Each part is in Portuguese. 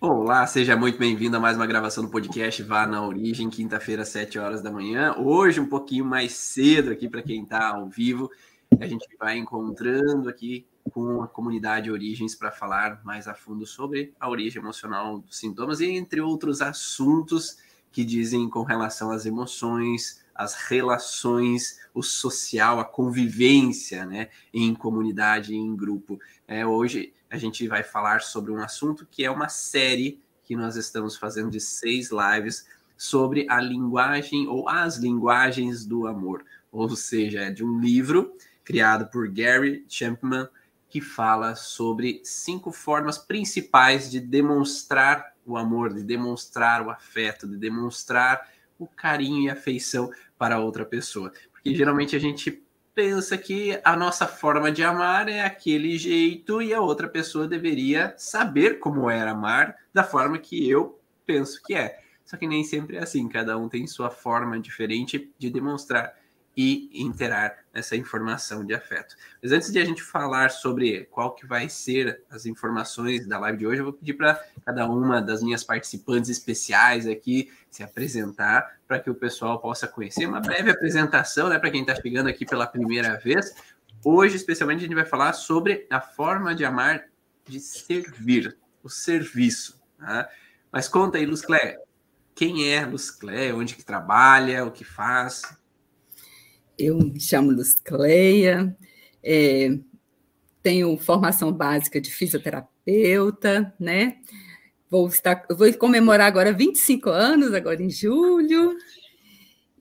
Olá, seja muito bem-vindo a mais uma gravação do podcast Vá na Origem, quinta-feira, às 7 horas da manhã. Hoje, um pouquinho mais cedo aqui para quem está ao vivo. A gente vai encontrando aqui com a comunidade Origens para falar mais a fundo sobre a origem emocional dos sintomas e entre outros assuntos que dizem com relação às emoções, as relações, o social, a convivência, né, em comunidade, em grupo. É, hoje a gente vai falar sobre um assunto que é uma série que nós estamos fazendo de seis lives sobre a linguagem ou as linguagens do amor, ou seja, é de um livro criado por Gary Chapman que fala sobre cinco formas principais de demonstrar o amor, de demonstrar o afeto, de demonstrar o carinho e afeição para outra pessoa. Porque geralmente a gente pensa que a nossa forma de amar é aquele jeito e a outra pessoa deveria saber como é amar da forma que eu penso que é. Só que nem sempre é assim, cada um tem sua forma diferente de demonstrar e interar essa informação de afeto. Mas antes de a gente falar sobre qual que vai ser as informações da live de hoje, eu vou pedir para cada uma das minhas participantes especiais aqui se apresentar para que o pessoal possa conhecer uma breve apresentação, né, para quem está chegando aqui pela primeira vez. Hoje, especialmente, a gente vai falar sobre a forma de amar de servir, o serviço. Tá? Mas conta aí, Luz Clé, quem é Luz Clé, onde que trabalha, o que faz? Eu me chamo Luz Cleia, é, tenho formação básica de fisioterapeuta, né? Vou, estar, vou comemorar agora 25 anos, agora em julho,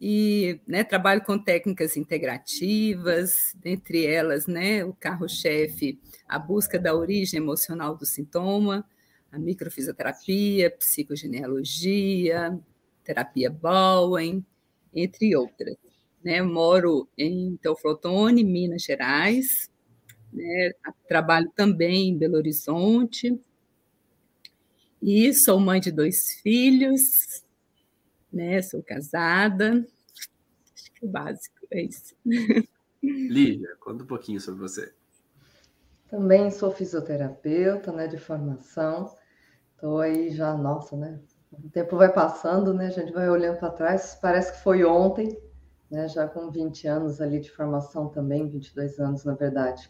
e né, trabalho com técnicas integrativas, entre elas né, o carro-chefe, a busca da origem emocional do sintoma, a microfisioterapia, psicogenealogia, terapia Bowen, entre outras né? Moro em Teoflotone, Minas Gerais, né? Trabalho também em Belo Horizonte. E sou mãe de dois filhos, né? Sou casada. Acho que é o básico é isso. Lígia, conta um pouquinho sobre você. Também sou fisioterapeuta, né, de formação. Estou aí já, nossa, né? O tempo vai passando, né? A gente vai olhando para trás, parece que foi ontem, né, já com 20 anos ali de formação também, 22 anos na verdade.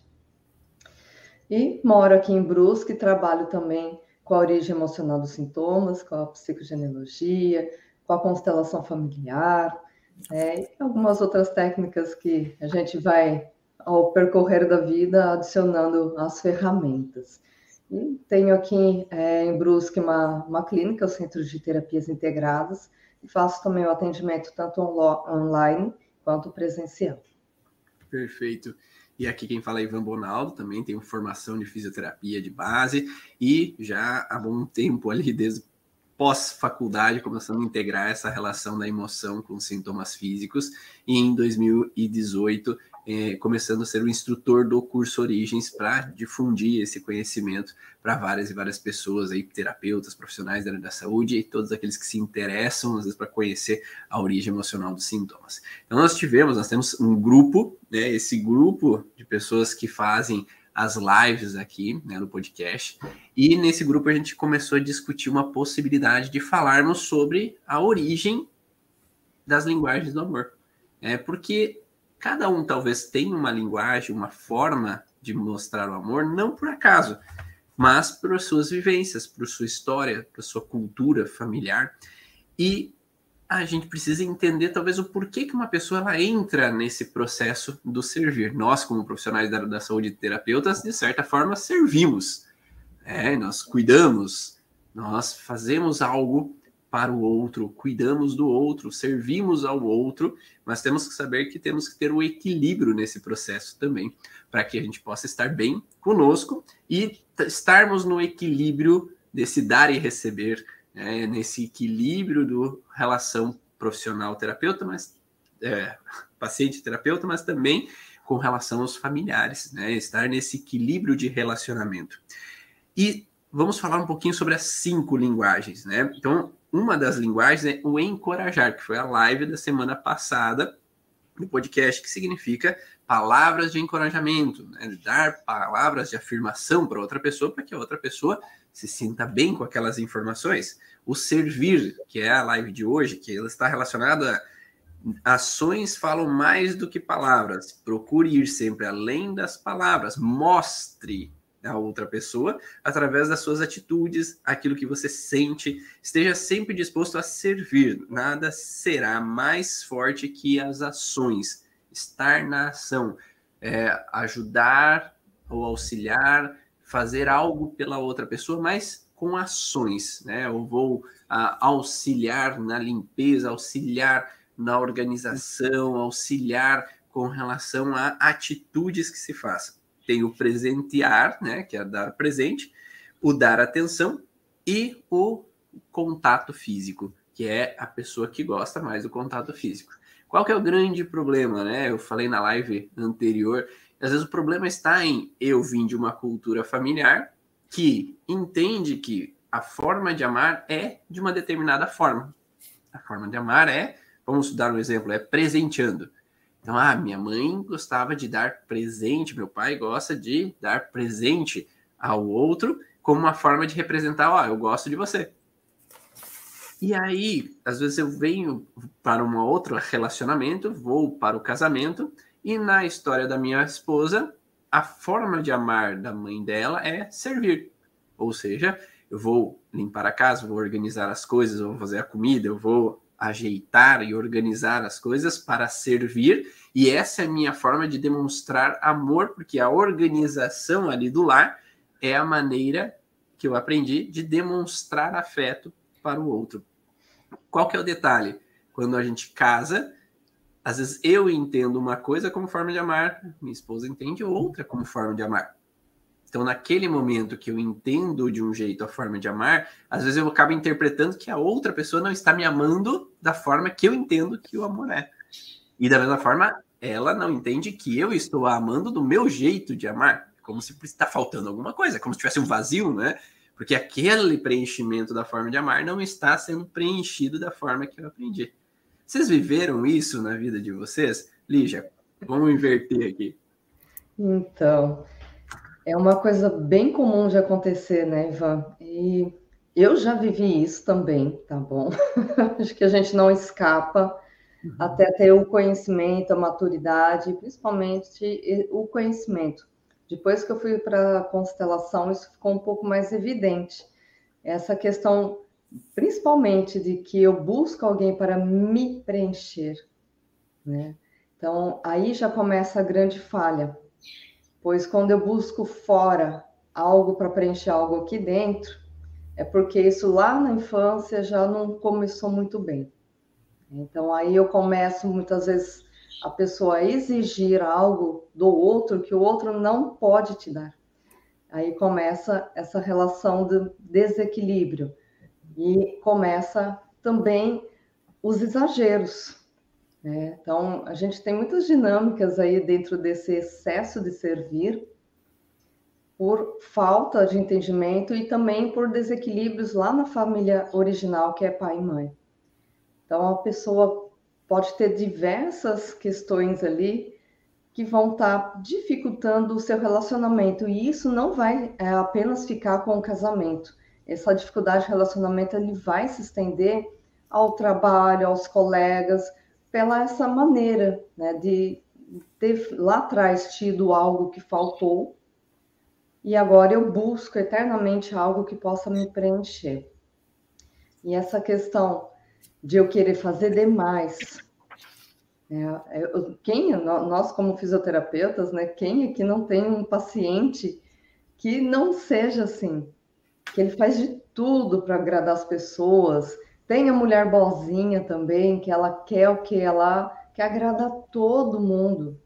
E moro aqui em Brusque, trabalho também com a origem emocional dos sintomas, com a psicogenealogia, com a constelação familiar, né, e algumas outras técnicas que a gente vai, ao percorrer da vida, adicionando as ferramentas. E tenho aqui é, em Brusque uma, uma clínica, o Centro de Terapias Integradas, e faço também o atendimento tanto online quanto presencial. Perfeito. E aqui quem fala é Ivan Bonaldo, também tem formação de fisioterapia de base e já há bom tempo ali, desde pós-faculdade, começando a integrar essa relação da emoção com sintomas físicos. E em 2018 é, começando a ser o instrutor do curso Origens para difundir esse conhecimento para várias e várias pessoas, aí, terapeutas, profissionais da área da saúde e todos aqueles que se interessam, às vezes, para conhecer a origem emocional dos sintomas. Então, nós tivemos, nós temos um grupo, né, esse grupo de pessoas que fazem as lives aqui né, no podcast. E nesse grupo a gente começou a discutir uma possibilidade de falarmos sobre a origem das linguagens do amor. É porque cada um talvez tenha uma linguagem, uma forma de mostrar o amor, não por acaso, mas por suas vivências, por sua história, por sua cultura familiar. E a gente precisa entender talvez o porquê que uma pessoa ela entra nesse processo do servir. Nós, como profissionais da, da saúde e terapeutas, de certa forma, servimos. É, nós cuidamos, nós fazemos algo para o outro, cuidamos do outro, servimos ao outro, mas temos que saber que temos que ter um equilíbrio nesse processo também, para que a gente possa estar bem conosco e estarmos no equilíbrio desse dar e receber, né, nesse equilíbrio do relação profissional terapeuta, mas é, paciente terapeuta, mas também com relação aos familiares, né, estar nesse equilíbrio de relacionamento. E vamos falar um pouquinho sobre as cinco linguagens, né? Então, uma das linguagens é o encorajar, que foi a live da semana passada do podcast, que significa palavras de encorajamento, né? dar palavras de afirmação para outra pessoa, para que a outra pessoa se sinta bem com aquelas informações. O servir, que é a live de hoje, que ela está relacionada a ações falam mais do que palavras. Procure ir sempre além das palavras. Mostre a outra pessoa através das suas atitudes, aquilo que você sente. Esteja sempre disposto a servir. Nada será mais forte que as ações. Estar na ação, é, ajudar ou auxiliar, fazer algo pela outra pessoa, mas com ações, né? Eu vou a, auxiliar na limpeza, auxiliar na organização, auxiliar com relação a atitudes que se façam. Tem o presentear, né? Que é dar presente, o dar atenção e o contato físico, que é a pessoa que gosta mais do contato físico. Qual que é o grande problema, né? Eu falei na live anterior às vezes o problema está em eu vim de uma cultura familiar que entende que a forma de amar é de uma determinada forma. A forma de amar é, vamos dar um exemplo, é presenteando. Então, ah, minha mãe gostava de dar presente, meu pai gosta de dar presente ao outro como uma forma de representar, ó, oh, eu gosto de você. E aí, às vezes eu venho para um outro relacionamento, vou para o casamento, e na história da minha esposa, a forma de amar da mãe dela é servir. Ou seja, eu vou limpar a casa, vou organizar as coisas, vou fazer a comida, eu vou ajeitar e organizar as coisas para servir, e essa é a minha forma de demonstrar amor, porque a organização ali do lar é a maneira que eu aprendi de demonstrar afeto para o outro. Qual que é o detalhe? Quando a gente casa, às vezes eu entendo uma coisa como forma de amar, minha esposa entende outra como forma de amar. Então, naquele momento que eu entendo de um jeito a forma de amar, às vezes eu acabo interpretando que a outra pessoa não está me amando da forma que eu entendo que o amor é. E da mesma forma, ela não entende que eu estou amando do meu jeito de amar, como se está faltando alguma coisa, como se tivesse um vazio, né? Porque aquele preenchimento da forma de amar não está sendo preenchido da forma que eu aprendi. Vocês viveram isso na vida de vocês? Lígia, vamos inverter aqui. Então, é uma coisa bem comum de acontecer, né, Ivan? E eu já vivi isso também, tá bom? Acho que a gente não escapa uhum. até ter o conhecimento, a maturidade, principalmente o conhecimento. Depois que eu fui para a constelação, isso ficou um pouco mais evidente. Essa questão principalmente de que eu busco alguém para me preencher, né? Então, aí já começa a grande falha, pois quando eu busco fora algo para preencher algo aqui dentro, é porque isso lá na infância já não começou muito bem. Então, aí eu começo muitas vezes a pessoa a exigir algo do outro que o outro não pode te dar. Aí começa essa relação de desequilíbrio e começa também os exageros. Né? Então, a gente tem muitas dinâmicas aí dentro desse excesso de servir, por falta de entendimento e também por desequilíbrios lá na família original, que é pai e mãe. Então, a pessoa pode ter diversas questões ali que vão estar tá dificultando o seu relacionamento, e isso não vai é, apenas ficar com o casamento essa dificuldade de relacionamento ele vai se estender ao trabalho, aos colegas, pela essa maneira né, de ter lá atrás tido algo que faltou e agora eu busco eternamente algo que possa me preencher. E essa questão de eu querer fazer demais. Né, quem, nós como fisioterapeutas, né, quem aqui não tem um paciente que não seja assim, que ele faz de tudo para agradar as pessoas. Tem a mulher boazinha também, que ela quer o que ela quer agradar todo mundo.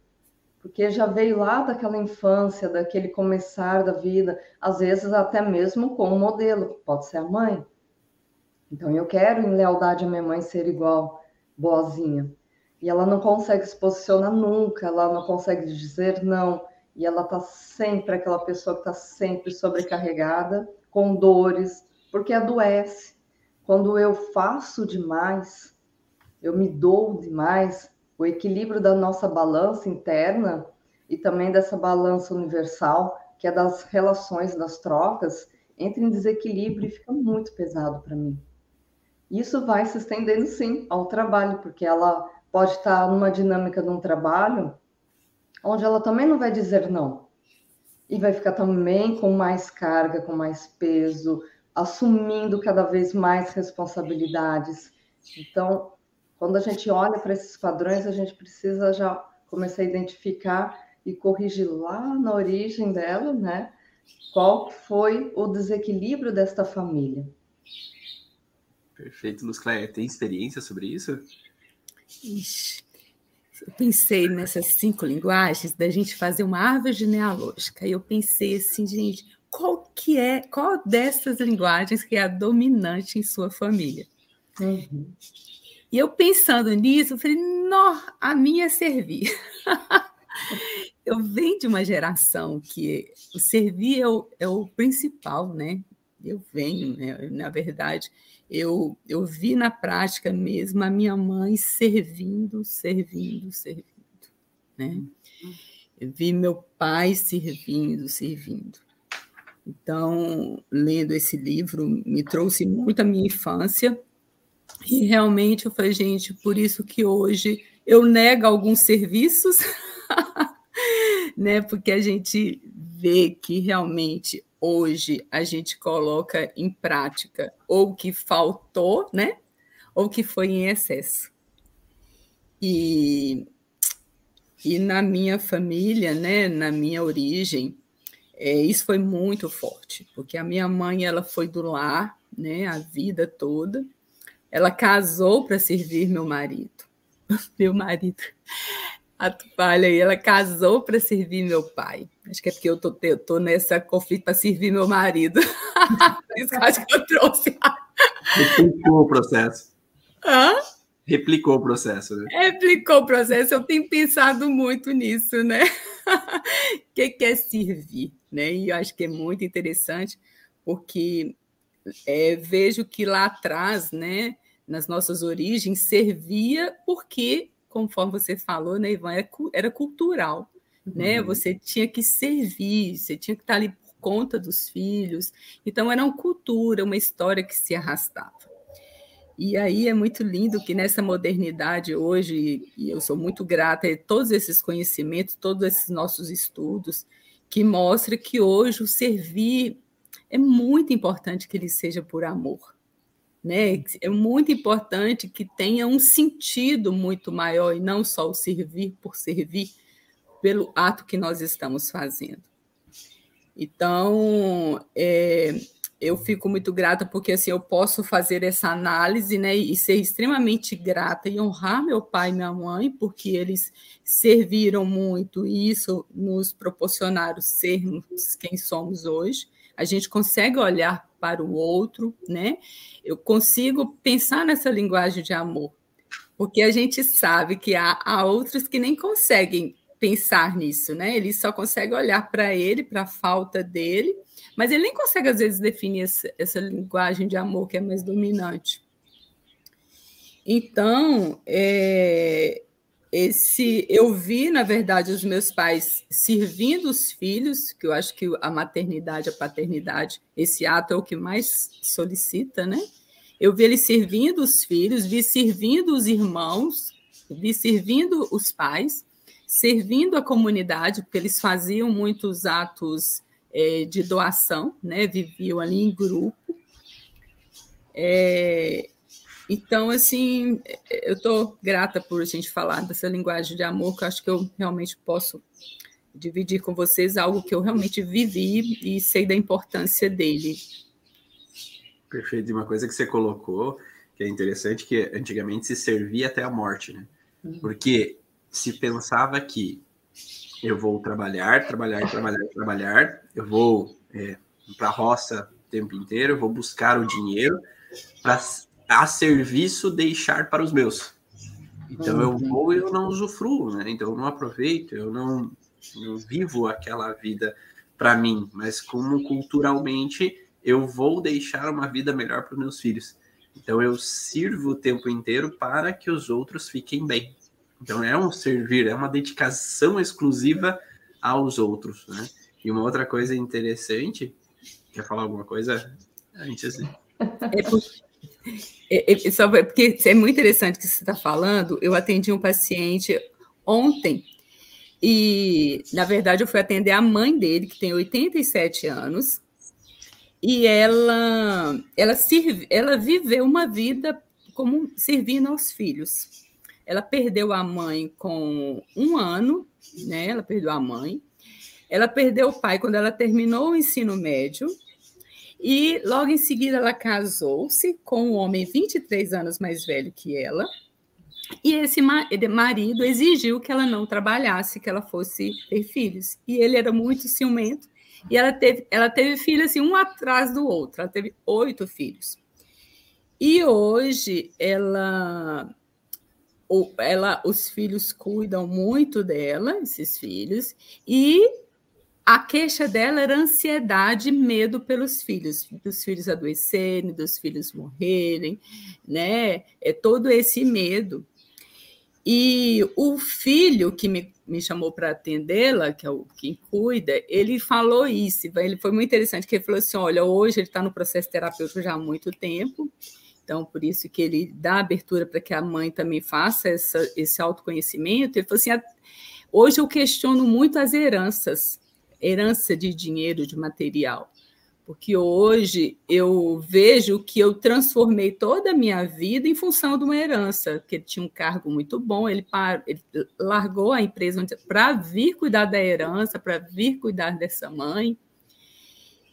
Porque já veio lá daquela infância, daquele começar da vida, às vezes até mesmo com um modelo, pode ser a mãe. Então eu quero, em lealdade à minha mãe, ser igual, boazinha. E ela não consegue se posicionar nunca, ela não consegue dizer não. E ela tá sempre aquela pessoa que está sempre sobrecarregada com dores, porque adoece. Quando eu faço demais, eu me dou demais, o equilíbrio da nossa balança interna e também dessa balança universal, que é das relações, das trocas, entra em desequilíbrio e fica muito pesado para mim. Isso vai se estendendo sim ao trabalho, porque ela pode estar numa dinâmica de um trabalho onde ela também não vai dizer não. E vai ficar também com mais carga, com mais peso, assumindo cada vez mais responsabilidades. Então, quando a gente olha para esses padrões, a gente precisa já começar a identificar e corrigir lá na origem dela, né? Qual foi o desequilíbrio desta família? Perfeito, Luz Cléia. Tem experiência sobre isso? Ixi, eu pensei nessas cinco linguagens da gente fazer uma árvore genealógica. E eu pensei assim, gente, qual que é, qual dessas linguagens que é a dominante em sua família? Uhum. E eu pensando nisso, eu falei, não, a minha é servir. eu venho de uma geração que o servir é o, é o principal, né? Eu venho, né? na verdade, eu, eu vi na prática mesmo a minha mãe servindo, servindo, servindo, né? Eu vi meu pai servindo, servindo. Então, lendo esse livro, me trouxe muito a minha infância, e realmente eu falei, gente, por isso que hoje eu nego alguns serviços, né? Porque a gente vê que realmente hoje a gente coloca em prática ou que faltou, né? Ou que foi em excesso. E, e na minha família, né, na minha origem, é, isso foi muito forte, porque a minha mãe ela foi do lar, né, a vida toda. Ela casou para servir meu marido. Meu marido, a toalha aí, ela casou para servir meu pai. Acho que é porque eu tô, eu tô nessa conflito para servir meu marido. Por isso que eu acho que eu trouxe. O processo. Hã? Replicou o processo, né? Replicou o processo. Eu tenho pensado muito nisso, né? O que é servir, né? E eu acho que é muito interessante, porque é, vejo que lá atrás, né, nas nossas origens, servia porque, conforme você falou, né, Ivan, era, era cultural. Né? Uhum. Você tinha que servir, você tinha que estar ali por conta dos filhos. Então, era uma cultura, uma história que se arrastava. E aí é muito lindo que nessa modernidade hoje, e eu sou muito grata a todos esses conhecimentos, todos esses nossos estudos, que mostra que hoje o servir é muito importante que ele seja por amor. Né? É muito importante que tenha um sentido muito maior e não só o servir por servir pelo ato que nós estamos fazendo. Então, é, eu fico muito grata porque assim eu posso fazer essa análise, né, e ser extremamente grata e honrar meu pai e minha mãe porque eles serviram muito e isso nos proporcionaram sermos quem somos hoje a gente consegue olhar para o outro, né? Eu consigo pensar nessa linguagem de amor, porque a gente sabe que há, há outros que nem conseguem pensar nisso, né? Ele só consegue olhar para ele, para a falta dele, mas ele nem consegue, às vezes, definir essa, essa linguagem de amor que é mais dominante. Então, é, esse eu vi, na verdade, os meus pais servindo os filhos, que eu acho que a maternidade, a paternidade, esse ato é o que mais solicita, né? Eu vi eles servindo os filhos, vi servindo os irmãos, vi servindo os pais, servindo a comunidade, porque eles faziam muitos atos é, de doação, né? Viviam ali em grupo. É, então, assim, eu estou grata por a gente falar dessa linguagem de amor, que eu acho que eu realmente posso dividir com vocês algo que eu realmente vivi e sei da importância dele. Perfeito. E uma coisa que você colocou, que é interessante, que antigamente se servia até a morte, né? Uhum. Porque se pensava que eu vou trabalhar, trabalhar, trabalhar, trabalhar, eu vou é, para a roça o tempo inteiro, eu vou buscar o dinheiro para a serviço deixar para os meus. Então eu uhum. vou e eu não usufruo, né? Então eu não aproveito, eu não, não vivo aquela vida para mim, mas como culturalmente eu vou deixar uma vida melhor para os meus filhos. Então eu sirvo o tempo inteiro para que os outros fiquem bem. Então é um servir, é uma dedicação exclusiva aos outros, né? E uma outra coisa interessante Quer falar alguma coisa? A gente assim. É porque, é, é, só porque é muito interessante o que você está falando. Eu atendi um paciente ontem e, na verdade, eu fui atender a mãe dele, que tem 87 anos, e ela, ela, ela viveu uma vida como servindo aos filhos. Ela perdeu a mãe com um ano, né? Ela perdeu a mãe. Ela perdeu o pai quando ela terminou o ensino médio. E logo em seguida ela casou-se com um homem 23 anos mais velho que ela. E esse marido exigiu que ela não trabalhasse, que ela fosse ter filhos. E ele era muito ciumento. E ela teve, ela teve filhos assim, um atrás do outro. Ela teve oito filhos. E hoje ela, ela, os filhos cuidam muito dela, esses filhos, e a queixa dela era ansiedade e medo pelos filhos, dos filhos adoecerem, dos filhos morrerem, né? É todo esse medo. E o filho que me, me chamou para atendê-la, que é o quem cuida, ele falou isso. Ele foi muito interessante, que ele falou assim: olha, hoje ele está no processo terapêutico já há muito tempo, então por isso que ele dá abertura para que a mãe também faça essa, esse autoconhecimento. Ele falou assim: hoje eu questiono muito as heranças, herança de dinheiro, de material porque hoje eu vejo que eu transformei toda a minha vida em função de uma herança, porque ele tinha um cargo muito bom, ele, ele largou a empresa para vir cuidar da herança, para vir cuidar dessa mãe.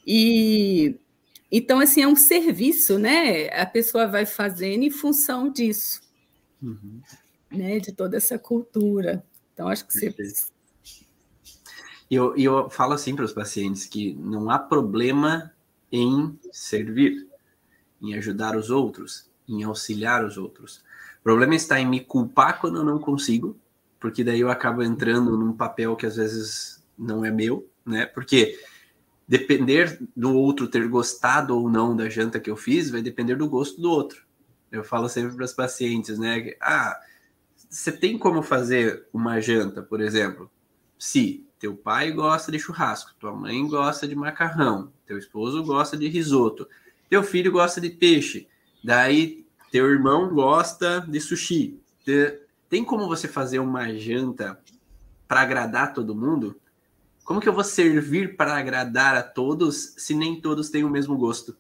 E então, assim, é um serviço, né? A pessoa vai fazendo em função disso, uhum. né? De toda essa cultura. Então, acho que você e eu, eu falo assim para os pacientes que não há problema em servir, em ajudar os outros, em auxiliar os outros. O problema está em me culpar quando eu não consigo, porque daí eu acabo entrando num papel que às vezes não é meu, né? Porque depender do outro ter gostado ou não da janta que eu fiz vai depender do gosto do outro. Eu falo sempre para os pacientes, né? Ah, você tem como fazer uma janta, por exemplo? Se teu pai gosta de churrasco, tua mãe gosta de macarrão, teu esposo gosta de risoto, teu filho gosta de peixe, daí teu irmão gosta de sushi. Tem como você fazer uma janta para agradar todo mundo? Como que eu vou servir para agradar a todos se nem todos têm o mesmo gosto?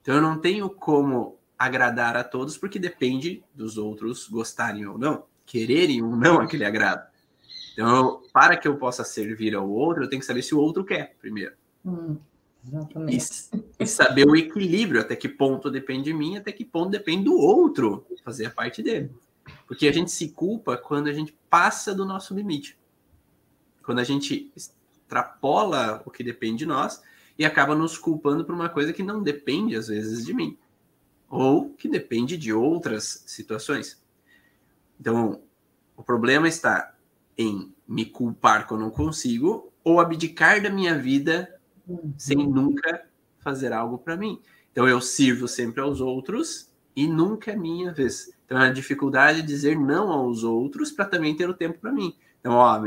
Então eu não tenho como agradar a todos porque depende dos outros gostarem ou não, quererem ou não aquele agrado. Então, para que eu possa servir ao outro, eu tenho que saber se o outro quer, primeiro. Hum, e, e, saber o equilíbrio, até que ponto depende de mim, até que ponto depende do outro fazer a parte dele. Porque a gente se culpa quando a gente passa do nosso limite. Quando a gente extrapola o que depende de nós e acaba nos culpando por uma coisa que não depende, às vezes, de mim. Ou que depende de outras situações. Então, o problema está em me culpar quando não consigo ou abdicar da minha vida uhum. sem nunca fazer algo para mim. Então eu sirvo sempre aos outros e nunca é minha vez. Então é a dificuldade de dizer não aos outros para também ter o tempo para mim. Então, ó,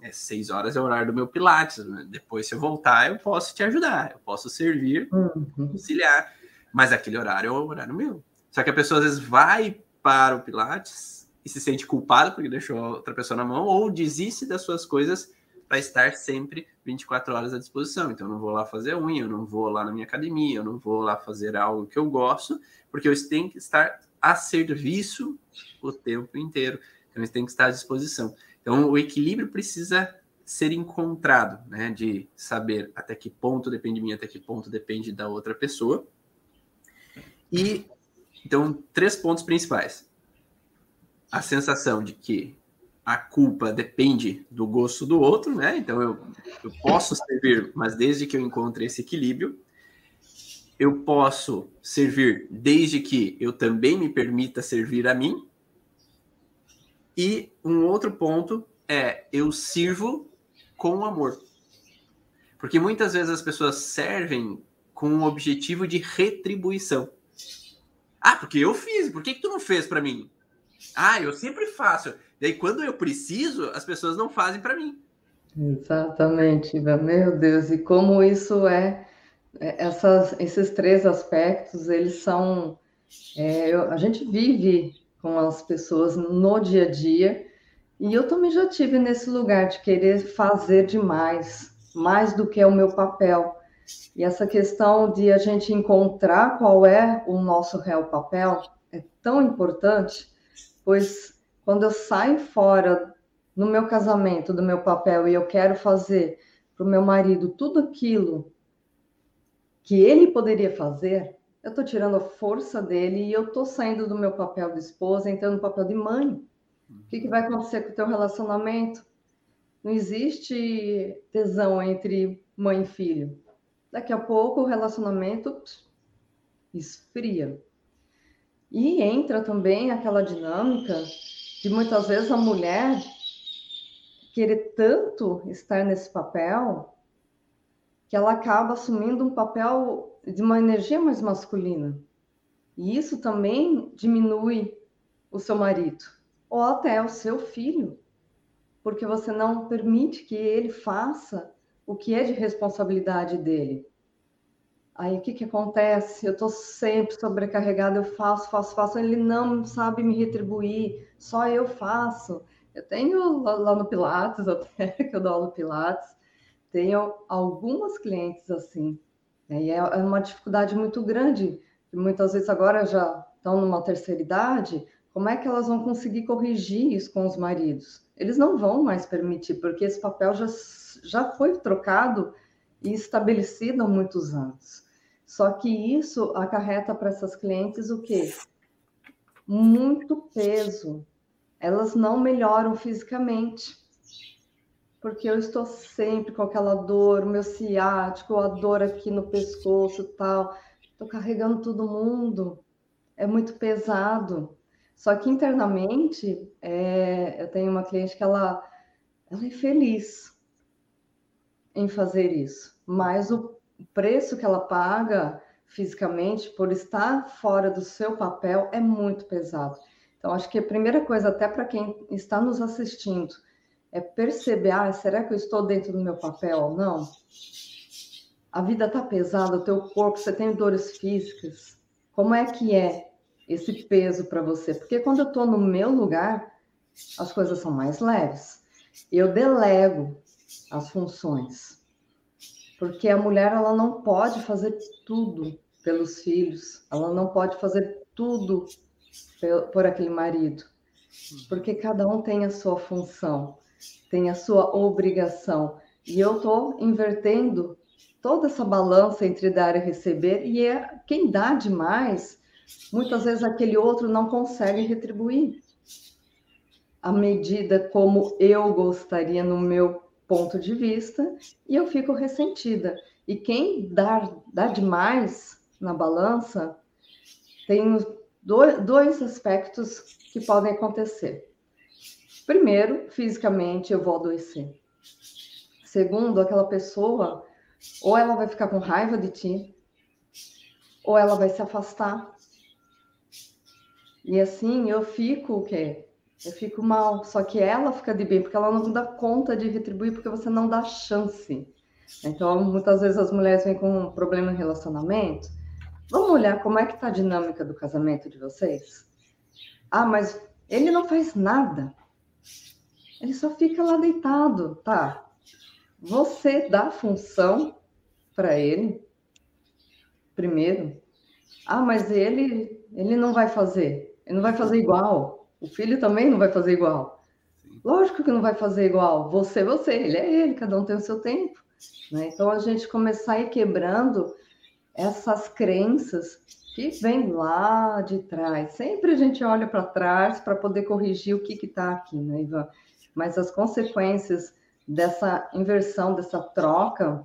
é seis horas é o horário do meu Pilates. Né? Depois, se eu voltar, eu posso te ajudar, eu posso servir, uhum. auxiliar. Mas aquele horário é o horário meu. Só que a pessoa às vezes vai para o Pilates e se sente culpado porque deixou outra pessoa na mão, ou desiste das suas coisas para estar sempre 24 horas à disposição. Então, eu não vou lá fazer unha, eu não vou lá na minha academia, eu não vou lá fazer algo que eu gosto, porque eu tenho que estar a serviço o tempo inteiro. Então, eu tenho que estar à disposição. Então, o equilíbrio precisa ser encontrado, né? De saber até que ponto depende de mim, até que ponto depende da outra pessoa. E então, três pontos principais a sensação de que a culpa depende do gosto do outro, né? Então eu, eu posso servir, mas desde que eu encontre esse equilíbrio, eu posso servir desde que eu também me permita servir a mim. E um outro ponto é eu sirvo com amor. Porque muitas vezes as pessoas servem com o objetivo de retribuição. Ah, porque eu fiz, por que, que tu não fez para mim? Ah, eu sempre faço. E aí, quando eu preciso, as pessoas não fazem para mim. Exatamente, meu Deus, e como isso é é, essas, esses três aspectos, eles são. É, eu, a gente vive com as pessoas no dia a dia, e eu também já tive nesse lugar de querer fazer demais, mais do que é o meu papel. E essa questão de a gente encontrar qual é o nosso real papel é tão importante, pois quando eu saio fora no meu casamento do meu papel e eu quero fazer para o meu marido tudo aquilo que ele poderia fazer, eu estou tirando a força dele e eu estou saindo do meu papel de esposa, entrando no papel de mãe. O que, que vai acontecer com o teu relacionamento? Não existe tesão entre mãe e filho. Daqui a pouco o relacionamento esfria. E entra também aquela dinâmica de muitas vezes a mulher querer tanto estar nesse papel que ela acaba assumindo um papel de uma energia mais masculina. E isso também diminui o seu marido ou até o seu filho, porque você não permite que ele faça o que é de responsabilidade dele. Aí o que, que acontece? Eu estou sempre sobrecarregada, eu faço, faço, faço, ele não sabe me retribuir, só eu faço. Eu tenho lá no Pilates, até que eu dou aula Pilates, tenho algumas clientes assim. Né? E é, é uma dificuldade muito grande, muitas vezes agora já estão numa terceira idade, como é que elas vão conseguir corrigir isso com os maridos? Eles não vão mais permitir, porque esse papel já, já foi trocado e estabelecido há muitos anos. Só que isso acarreta para essas clientes o quê? Muito peso, elas não melhoram fisicamente. Porque eu estou sempre com aquela dor, o meu ciático, a dor aqui no pescoço tal. Estou carregando todo mundo. É muito pesado. Só que internamente, é, eu tenho uma cliente que ela, ela é feliz em fazer isso. Mas o preço que ela paga fisicamente por estar fora do seu papel é muito pesado. Então, acho que a primeira coisa, até para quem está nos assistindo, é perceber: ah, será que eu estou dentro do meu papel ou não? A vida está pesada, o teu corpo, você tem dores físicas. Como é que é esse peso para você? Porque quando eu estou no meu lugar, as coisas são mais leves. Eu delego as funções. Porque a mulher ela não pode fazer tudo pelos filhos, ela não pode fazer tudo por aquele marido, porque cada um tem a sua função, tem a sua obrigação. E eu estou invertendo toda essa balança entre dar e receber, e é quem dá demais, muitas vezes aquele outro não consegue retribuir a medida como eu gostaria no meu ponto de vista, e eu fico ressentida. E quem dá, dá demais na balança tem dois aspectos que podem acontecer. Primeiro, fisicamente eu vou adoecer. Segundo, aquela pessoa, ou ela vai ficar com raiva de ti, ou ela vai se afastar. E assim eu fico o quê? Eu fico mal. Só que ela fica de bem, porque ela não dá conta de retribuir, porque você não dá chance. Então, muitas vezes as mulheres vêm com um problema em relacionamento, Vamos olhar como é que está a dinâmica do casamento de vocês? Ah, mas ele não faz nada. Ele só fica lá deitado, tá? Você dá função para ele primeiro. Ah, mas ele ele não vai fazer. Ele não vai fazer igual. O filho também não vai fazer igual. Lógico que não vai fazer igual. Você, você, ele é ele, cada um tem o seu tempo. Né? Então a gente começar a ir quebrando essas crenças que vêm lá de trás. Sempre a gente olha para trás para poder corrigir o que está aqui, né, Ivan? Mas as consequências dessa inversão, dessa troca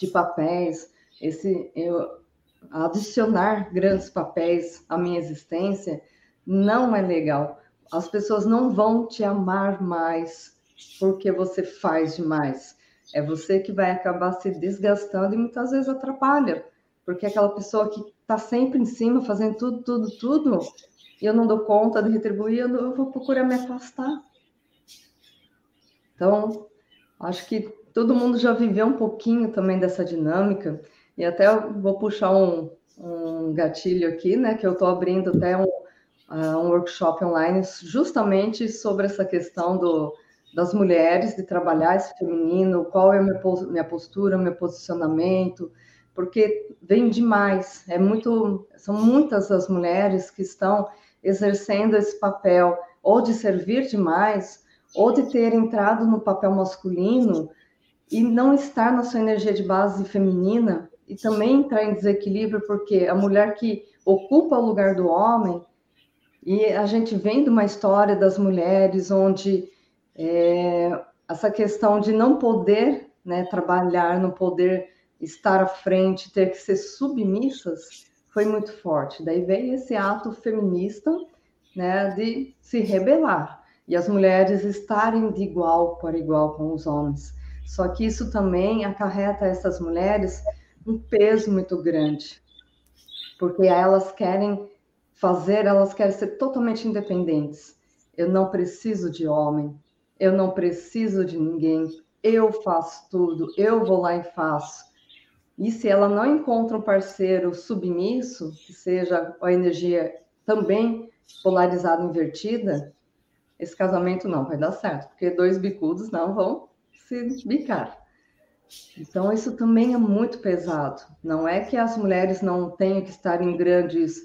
de papéis, esse eu adicionar grandes papéis à minha existência não é legal. As pessoas não vão te amar mais porque você faz demais. É você que vai acabar se desgastando e muitas vezes atrapalha porque aquela pessoa que está sempre em cima, fazendo tudo, tudo, tudo, e eu não dou conta de retribuir, eu, eu vou procurar me afastar. Então, acho que todo mundo já viveu um pouquinho também dessa dinâmica E até vou puxar um, um gatilho aqui, né? Que eu estou abrindo até um, uh, um workshop online justamente sobre essa questão do, das mulheres, de trabalhar esse feminino, qual é a minha, minha postura, meu posicionamento, porque vem demais, é muito, são muitas as mulheres que estão exercendo esse papel, ou de servir demais, ou de ter entrado no papel masculino e não estar na sua energia de base feminina e também entrar em desequilíbrio, porque a mulher que ocupa o lugar do homem, e a gente vem de uma história das mulheres onde é, essa questão de não poder né, trabalhar, não poder estar à frente, ter que ser submissas, foi muito forte. Daí veio esse ato feminista né, de se rebelar e as mulheres estarem de igual para igual com os homens. Só que isso também acarreta a essas mulheres um peso muito grande, porque elas querem fazer, elas querem ser totalmente independentes. Eu não preciso de homem, eu não preciso de ninguém, eu faço tudo, eu vou lá e faço. E se ela não encontra um parceiro submisso, que seja a energia também polarizada, invertida, esse casamento não vai dar certo, porque dois bicudos não vão se bicar. Então, isso também é muito pesado. Não é que as mulheres não tenham que estar em grandes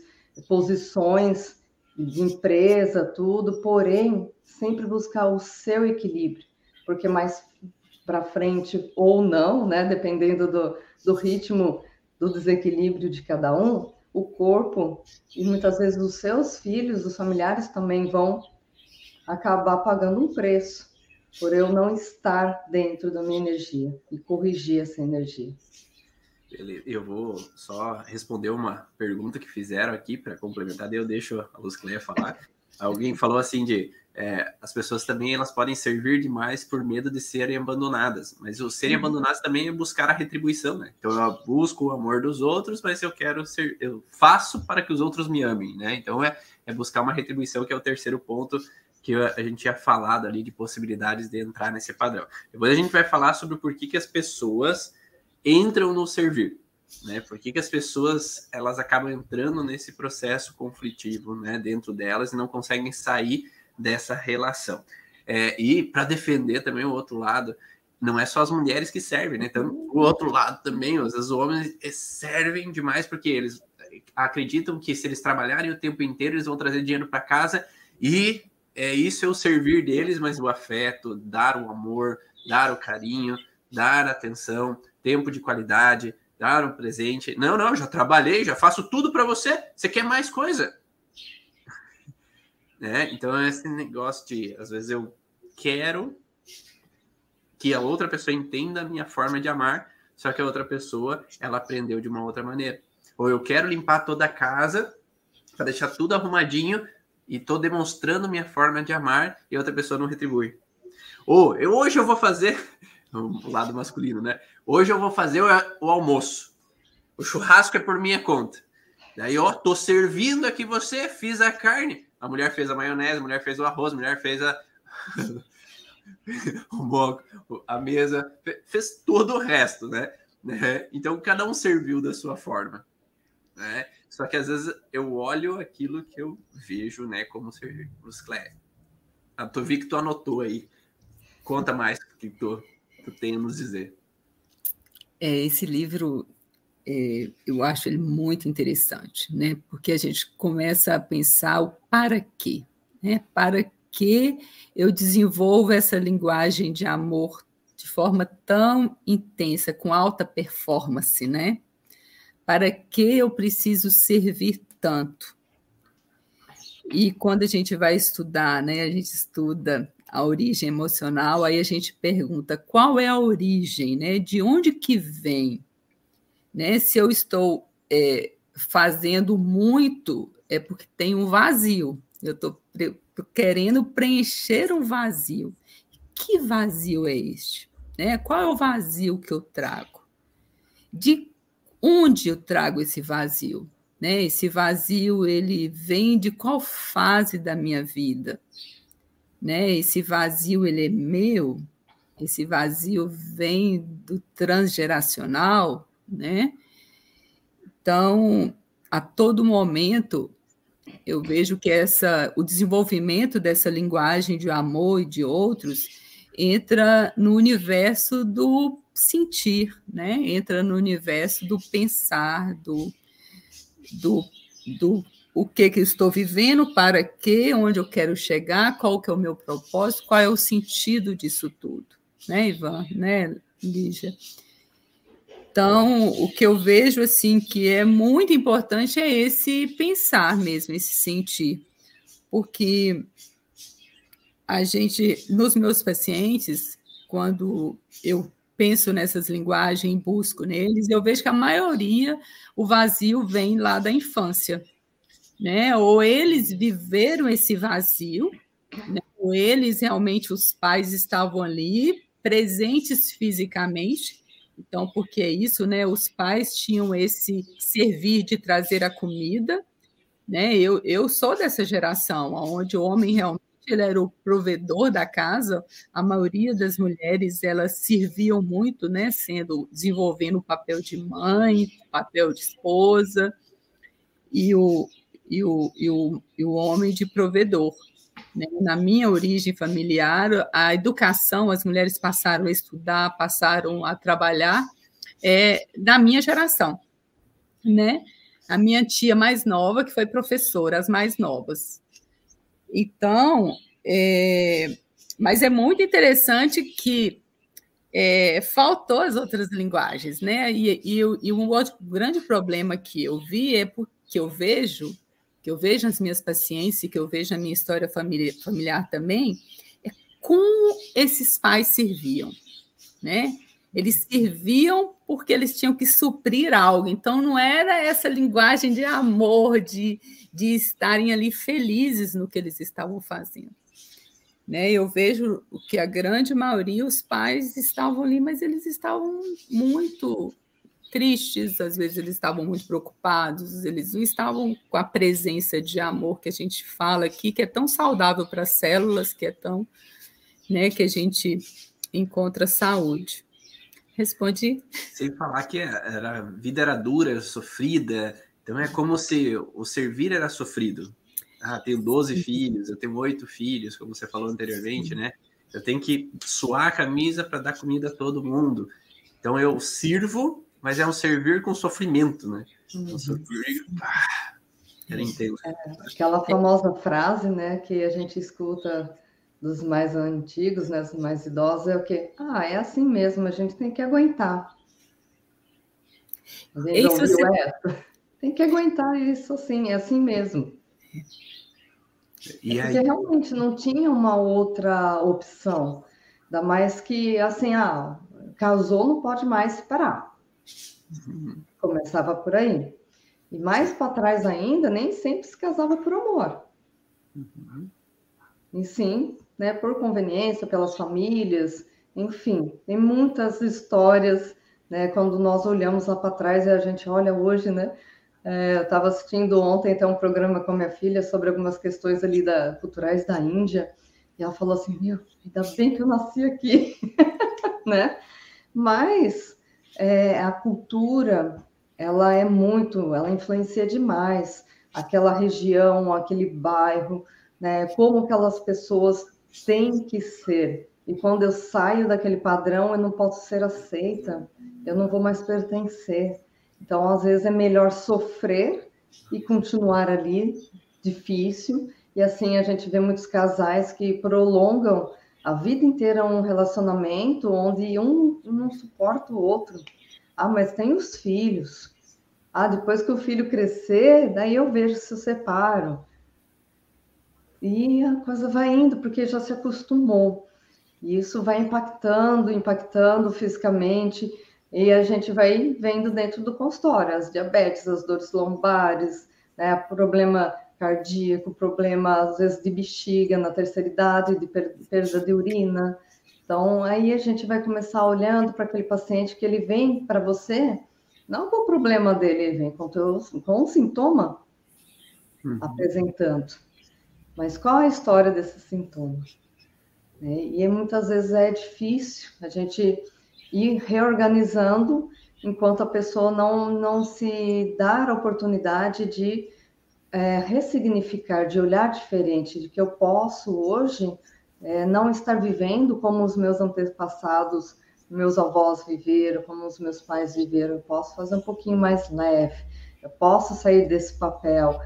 posições de empresa, tudo, porém, sempre buscar o seu equilíbrio, porque mais para frente ou não, né, dependendo do, do ritmo do desequilíbrio de cada um, o corpo e muitas vezes os seus filhos, os familiares também vão acabar pagando um preço por eu não estar dentro da minha energia e corrigir essa energia. Eu vou só responder uma pergunta que fizeram aqui para complementar, daí eu deixo a Luz Cleia falar. Alguém falou assim de é, as pessoas também elas podem servir demais por medo de serem abandonadas, mas o serem uhum. abandonadas também é buscar a retribuição, né? Então eu busco o amor dos outros, mas eu quero ser, eu faço para que os outros me amem, né? Então é, é buscar uma retribuição que é o terceiro ponto que a gente tinha falado ali de possibilidades de entrar nesse padrão. Depois a gente vai falar sobre por que, que as pessoas entram no servir, né? Por que, que as pessoas elas acabam entrando nesse processo conflitivo, né? Dentro delas e não conseguem sair dessa relação. É, e para defender também o outro lado, não é só as mulheres que servem, né? Então, o outro lado também, os homens eh, servem demais porque eles acreditam que se eles trabalharem o tempo inteiro, eles vão trazer dinheiro para casa e é isso é o servir deles, mas o afeto, dar o amor, dar o carinho, dar atenção, tempo de qualidade, dar um presente. Não, não, já trabalhei, já faço tudo para você. Você quer mais coisa? Né? Então, esse negócio de, às vezes, eu quero que a outra pessoa entenda a minha forma de amar, só que a outra pessoa, ela aprendeu de uma outra maneira. Ou eu quero limpar toda a casa para deixar tudo arrumadinho e tô demonstrando minha forma de amar e outra pessoa não retribui. Ou eu, hoje eu vou fazer o lado masculino, né? Hoje eu vou fazer o, o almoço. O churrasco é por minha conta. Daí, ó, tô servindo aqui você, fiz a carne. A mulher fez a maionese, a mulher fez o arroz, a mulher fez a. o moco, a mesa, fez todo o resto, né? né? Então, cada um serviu da sua forma. Né? Só que às vezes eu olho aquilo que eu vejo, né, como servir para os Clé. Ah, tu vi que tu anotou aí. Conta mais o que tu, tu tem a nos dizer. É, esse livro é, eu acho ele muito interessante, né? Porque a gente começa a pensar o para quê, né? Para que eu desenvolvo essa linguagem de amor de forma tão intensa, com alta performance, né? Para que eu preciso servir tanto? E quando a gente vai estudar, né? A gente estuda a origem emocional, aí a gente pergunta qual é a origem, né? De onde que vem né? Se eu estou é, fazendo muito, é porque tem um vazio. Eu estou querendo preencher um vazio. Que vazio é este? Né? Qual é o vazio que eu trago? De onde eu trago esse vazio? Né? Esse vazio ele vem de qual fase da minha vida? Né? Esse vazio ele é meu? Esse vazio vem do transgeracional? Né? Então, a todo momento, eu vejo que essa, o desenvolvimento dessa linguagem de amor e de outros entra no universo do sentir, né? entra no universo do pensar, do, do, do o que, que estou vivendo, para quê, onde eu quero chegar, qual que é o meu propósito, qual é o sentido disso tudo, né, Ivan, né, Lígia? Então, o que eu vejo assim que é muito importante é esse pensar mesmo, esse sentir, porque a gente, nos meus pacientes, quando eu penso nessas linguagens, busco neles, eu vejo que a maioria, o vazio vem lá da infância, né? Ou eles viveram esse vazio, né? ou eles realmente, os pais estavam ali, presentes fisicamente, então, porque é isso, né? Os pais tinham esse servir de trazer a comida, né? Eu, eu sou dessa geração, onde o homem realmente ele era o provedor da casa, a maioria das mulheres elas serviam muito, né, sendo desenvolvendo o papel de mãe, papel de esposa e o e o, e o, e o homem de provedor. Né? Na minha origem familiar, a educação, as mulheres passaram a estudar, passaram a trabalhar é, da minha geração, né? A minha tia mais nova, que foi professora, as mais novas. Então, é, mas é muito interessante que é, faltou as outras linguagens, né? E, e, e, um outro grande problema que eu vi é porque eu vejo, que eu vejo nas minhas pacientes e que eu vejo na minha história familiar, familiar também, é como esses pais serviam, né? Eles serviam porque eles tinham que suprir algo. Então, não era essa linguagem de amor, de, de estarem ali felizes no que eles estavam fazendo. Né? Eu vejo que a grande maioria, os pais estavam ali, mas eles estavam muito tristes, às vezes eles estavam muito preocupados, eles não estavam com a presença de amor que a gente fala aqui, que é tão saudável para as células, que é tão, né, que a gente encontra saúde. Respondi. Sem falar que era, a vida era dura, sofrida, então é como se o servir era sofrido. Ah, tenho 12 Sim. filhos, eu tenho oito filhos, como você falou anteriormente, Sim. né? Eu tenho que suar a camisa para dar comida a todo mundo. Então eu sirvo, mas é um servir com sofrimento, né? Uhum. Um servir. Ah, era intenso. É, aquela famosa frase, né, que a gente escuta dos mais antigos, né, dos mais idosos, é o quê? Ah, é assim mesmo, a gente tem que aguentar. Isso você... essa? Tem que aguentar isso assim, é assim mesmo. E é Porque realmente não tinha uma outra opção. Ainda mais que, assim, ah, casou, não pode mais separar. Uhum. Começava por aí. E mais para trás ainda, nem sempre se casava por amor. Uhum. E sim, né, por conveniência, pelas famílias, enfim, tem muitas histórias, né, quando nós olhamos lá para trás e a gente olha hoje, né, é, eu estava assistindo ontem até um programa com a minha filha sobre algumas questões ali da, culturais da Índia, e ela falou assim, meu, ainda bem que eu nasci aqui, né? Mas é, a cultura, ela é muito, ela influencia demais aquela região, aquele bairro, né? Como aquelas pessoas têm que ser. E quando eu saio daquele padrão, eu não posso ser aceita, eu não vou mais pertencer. Então, às vezes, é melhor sofrer e continuar ali, difícil. E assim a gente vê muitos casais que prolongam a vida inteira um relacionamento onde um não suporta o outro. Ah, mas tem os filhos. Ah, depois que o filho crescer, daí eu vejo se eu separo. E a coisa vai indo, porque já se acostumou. E isso vai impactando, impactando fisicamente. E a gente vai vendo dentro do consultório as diabetes, as dores lombares, né, problema cardíaco, problema às vezes de bexiga na terceira idade, de perda de urina. Então, aí a gente vai começar olhando para aquele paciente que ele vem para você, não com o problema dele, ele vem com, teu, com um sintoma uhum. apresentando. Mas qual a história desse sintoma? É, e muitas vezes é difícil a gente ir reorganizando enquanto a pessoa não, não se dar a oportunidade de é, ressignificar, de olhar diferente, de que eu posso hoje é, não estar vivendo como os meus antepassados, meus avós viveram, como os meus pais viveram, eu posso fazer um pouquinho mais leve, eu posso sair desse papel.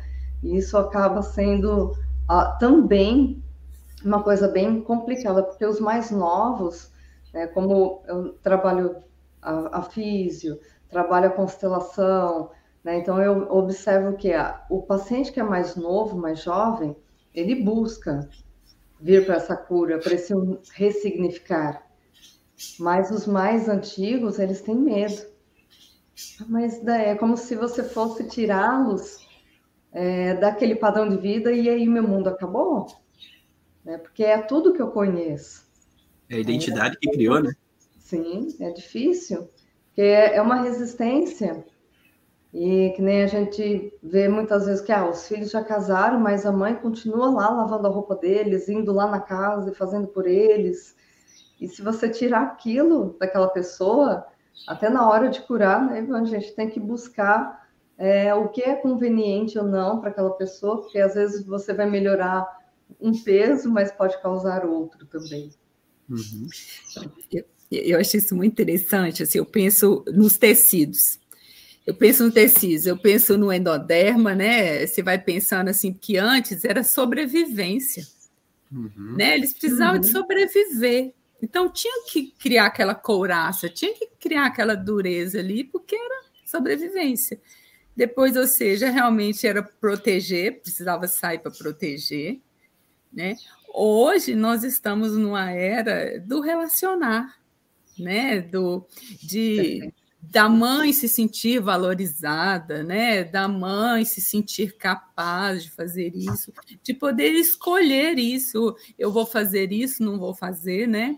E isso acaba sendo ah, também uma coisa bem complicada, porque os mais novos, né, como eu trabalho a, a físio, trabalho a constelação, né, então eu observo que a, o paciente que é mais novo, mais jovem, ele busca vir para essa cura, para esse ressignificar. Mas os mais antigos, eles têm medo. Mas é como se você fosse tirá-los é, daquele padrão de vida e aí meu mundo acabou. Né? Porque é tudo que eu conheço. É a identidade é, que criou, né? Sim, é difícil. Porque é, é uma resistência. E que nem a gente vê muitas vezes que ah, os filhos já casaram, mas a mãe continua lá lavando a roupa deles, indo lá na casa e fazendo por eles. E se você tirar aquilo daquela pessoa, até na hora de curar, né, a gente tem que buscar é, o que é conveniente ou não para aquela pessoa, porque às vezes você vai melhorar um peso, mas pode causar outro também. Uhum. Eu, eu acho isso muito interessante. Assim, eu penso nos tecidos. Eu penso no tecido, eu penso no endoderma, né? Você vai pensando assim, que antes era sobrevivência, uhum. né? Eles precisavam uhum. de sobreviver. Então tinha que criar aquela couraça, tinha que criar aquela dureza ali, porque era sobrevivência. Depois, ou seja, realmente era proteger, precisava sair para proteger, né? Hoje nós estamos numa era do relacionar, né? Do de da mãe se sentir valorizada, né? Da mãe se sentir capaz de fazer isso, de poder escolher isso. Eu vou fazer isso, não vou fazer, né?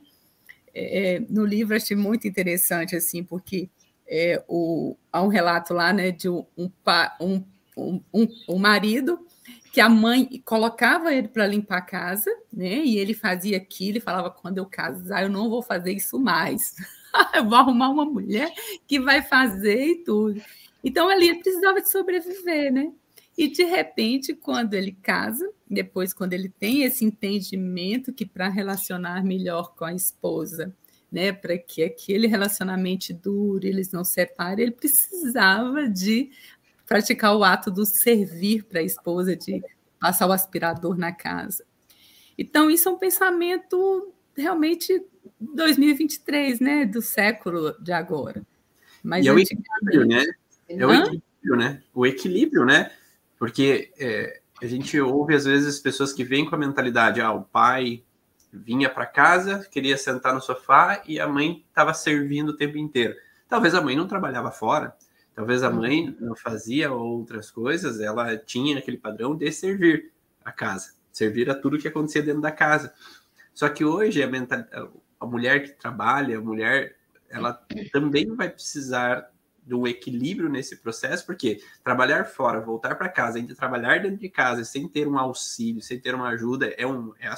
É, é no livro achei muito interessante assim, porque é, o, há um relato lá, né, de um, um, um, um, um marido que a mãe colocava ele para limpar a casa, né? E ele fazia aquilo e falava: quando eu casar, eu não vou fazer isso mais. eu vou arrumar uma mulher que vai fazer e tudo. Então ali precisava de sobreviver, né? E de repente, quando ele casa, depois quando ele tem esse entendimento que para relacionar melhor com a esposa, né, para que aquele relacionamento dure, eles não separem, ele precisava de praticar o ato do servir para a esposa, de passar o aspirador na casa. Então, isso é um pensamento realmente 2023, né? Do século de agora. Mas e é o equilíbrio, né? É o equilíbrio, né? O equilíbrio, né? Porque é, a gente ouve às vezes pessoas que vêm com a mentalidade, ah, o pai vinha para casa, queria sentar no sofá e a mãe estava servindo o tempo inteiro. Talvez a mãe não trabalhava fora, talvez a mãe uhum. não fazia outras coisas, ela tinha aquele padrão de servir a casa, servir a tudo que acontecia dentro da casa. Só que hoje a, mental, a mulher que trabalha, a mulher, ela também vai precisar de um equilíbrio nesse processo, porque trabalhar fora, voltar para casa, ainda trabalhar dentro de casa sem ter um auxílio, sem ter uma ajuda, é um. É,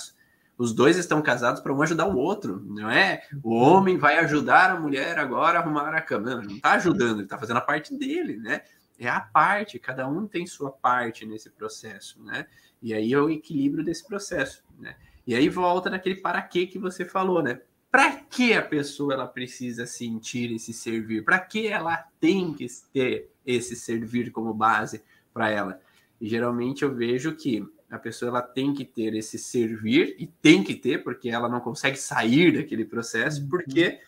os dois estão casados para um ajudar o outro, não é? O homem vai ajudar a mulher agora a arrumar a cama. Não, não está ajudando, ele está fazendo a parte dele, né? É a parte, cada um tem sua parte nesse processo, né? E aí é o equilíbrio desse processo, né? E aí volta naquele para quê que você falou, né? Para que a pessoa ela precisa sentir esse servir? Para que ela tem que ter esse servir como base para ela? E geralmente eu vejo que a pessoa ela tem que ter esse servir e tem que ter porque ela não consegue sair daquele processo uhum. porque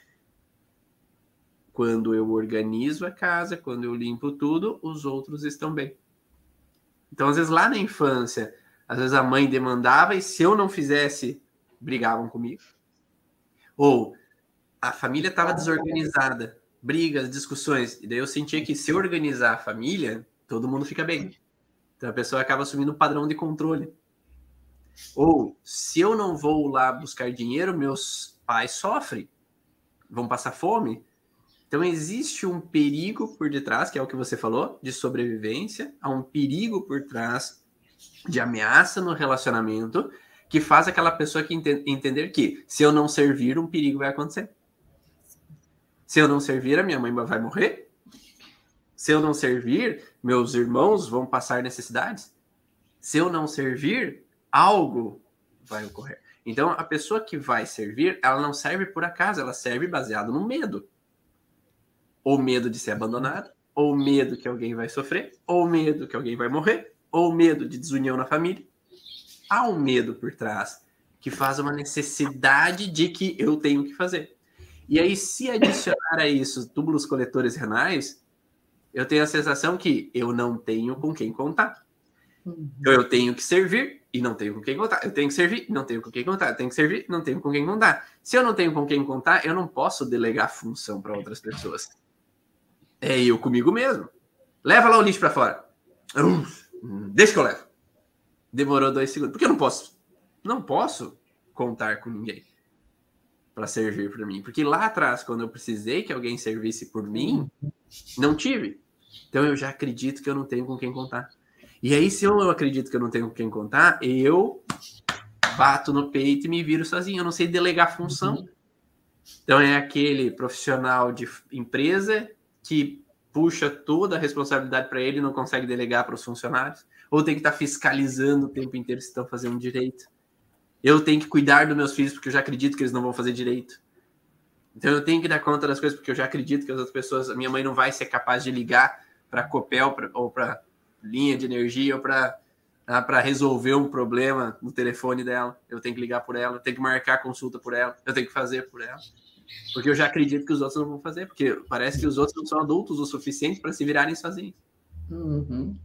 quando eu organizo a casa, quando eu limpo tudo, os outros estão bem. Então, às vezes lá na infância, às vezes a mãe demandava e se eu não fizesse, brigavam comigo. Ou a família estava desorganizada, brigas, discussões, e daí eu sentia que se organizar a família, todo mundo fica bem. Então a pessoa acaba assumindo um padrão de controle. Ou se eu não vou lá buscar dinheiro, meus pais sofrem, vão passar fome. Então existe um perigo por detrás, que é o que você falou, de sobrevivência, há um perigo por trás de ameaça no relacionamento que faz aquela pessoa que ente entender que se eu não servir, um perigo vai acontecer. Se eu não servir, a minha mãe vai morrer? Se eu não servir, meus irmãos vão passar necessidades? Se eu não servir, algo vai ocorrer. Então, a pessoa que vai servir, ela não serve por acaso, ela serve baseado no medo. Ou medo de ser abandonado, ou medo que alguém vai sofrer, ou medo que alguém vai morrer, ou medo de desunião na família. Há um medo por trás que faz uma necessidade de que eu tenho que fazer. E aí, se adicionar a isso túbulos coletores renais, eu tenho a sensação que eu não tenho com quem contar. Então, eu tenho que servir e não tenho com quem contar. Eu tenho que servir e não tenho com quem contar. Eu tenho que servir e não tenho com quem contar. Se eu não tenho com quem contar, eu não posso delegar função para outras pessoas. É eu comigo mesmo. Leva lá o lixo para fora. Deixa que eu levo. Demorou dois segundos. Porque eu não posso. Não posso contar com ninguém para servir para mim. Porque lá atrás, quando eu precisei que alguém servisse por mim, não tive. Então eu já acredito que eu não tenho com quem contar. E aí, se eu acredito que eu não tenho com quem contar, eu bato no peito e me viro sozinho. Eu não sei delegar função. Uhum. Então é aquele profissional de empresa que puxa toda a responsabilidade para ele e não consegue delegar para os funcionários, ou tem que estar tá fiscalizando o tempo inteiro se estão fazendo direito. Eu tenho que cuidar dos meus filhos porque eu já acredito que eles não vão fazer direito. Então eu tenho que dar conta das coisas porque eu já acredito que as outras pessoas, a minha mãe não vai ser capaz de ligar para Copel pra, ou para linha de energia ou para ah, para resolver um problema no telefone dela. Eu tenho que ligar por ela, eu tenho que marcar a consulta por ela, eu tenho que fazer por ela. Porque eu já acredito que os outros não vão fazer, porque parece que os outros não são adultos o suficiente para se virarem sozinhos. Uhum.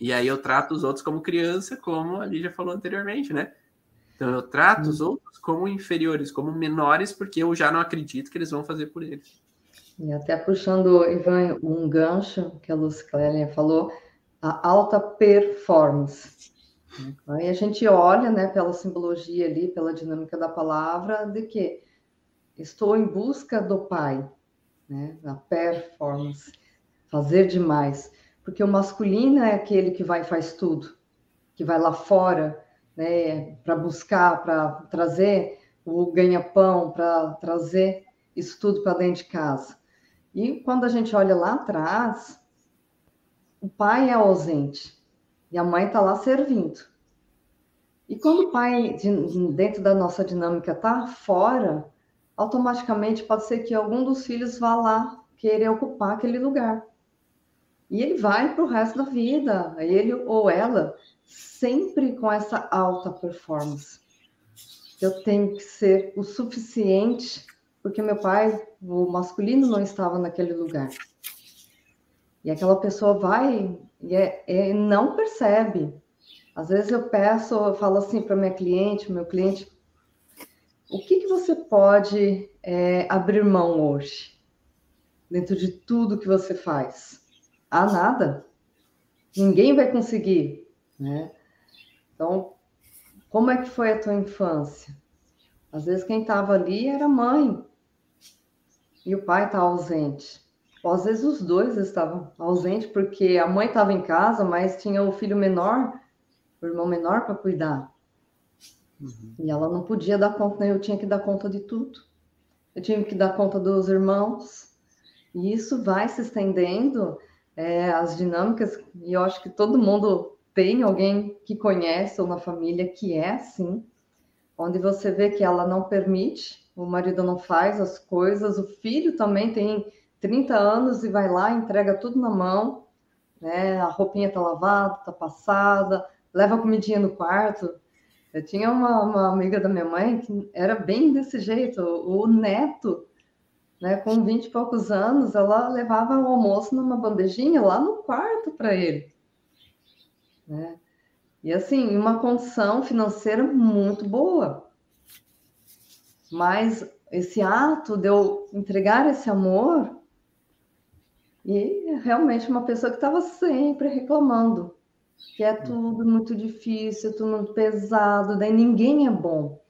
E aí eu trato os outros como criança, como a Lígia falou anteriormente, né? Então eu trato uhum. os outros como inferiores, como menores, porque eu já não acredito que eles vão fazer por eles. E até puxando, Ivan, um gancho que a Lucy Clélia falou, a alta performance. Aí a gente olha, né, pela simbologia ali, pela dinâmica da palavra, de que estou em busca do Pai, né, da performance, fazer demais, porque o masculino é aquele que vai e faz tudo, que vai lá fora, né, para buscar, para trazer o ganha-pão, para trazer isso tudo para dentro de casa. E quando a gente olha lá atrás, o pai é ausente e a mãe está lá servindo. E quando o pai, dentro da nossa dinâmica, está fora, automaticamente pode ser que algum dos filhos vá lá querer ocupar aquele lugar. E ele vai para o resto da vida, ele ou ela, sempre com essa alta performance. Eu tenho que ser o suficiente, porque meu pai, o masculino, não estava naquele lugar. E aquela pessoa vai e é, é, não percebe. Às vezes eu peço, eu falo assim para minha cliente, meu cliente, o que, que você pode é, abrir mão hoje, dentro de tudo que você faz? Ah, nada. Ninguém vai conseguir, né? Então, como é que foi a tua infância? Às vezes quem estava ali era a mãe e o pai está ausente. Ou às vezes os dois estavam ausentes porque a mãe estava em casa, mas tinha o filho menor, o irmão menor para cuidar. Uhum. E ela não podia dar conta, né? eu tinha que dar conta de tudo. Eu tinha que dar conta dos irmãos. E isso vai se estendendo, é, as dinâmicas, e eu acho que todo mundo tem alguém que conhece ou na família que é assim, onde você vê que ela não permite, o marido não faz as coisas, o filho também tem 30 anos e vai lá, entrega tudo na mão, né? A roupinha tá lavada, tá passada, leva a comidinha no quarto, eu tinha uma, uma amiga da minha mãe que era bem desse jeito. O neto, né, com 20 e poucos anos, ela levava o almoço numa bandejinha lá no quarto para ele. Né? E assim, uma condição financeira muito boa. Mas esse ato de eu entregar esse amor, e realmente uma pessoa que estava sempre reclamando, que é tudo muito difícil, tudo muito pesado, daí ninguém é bom.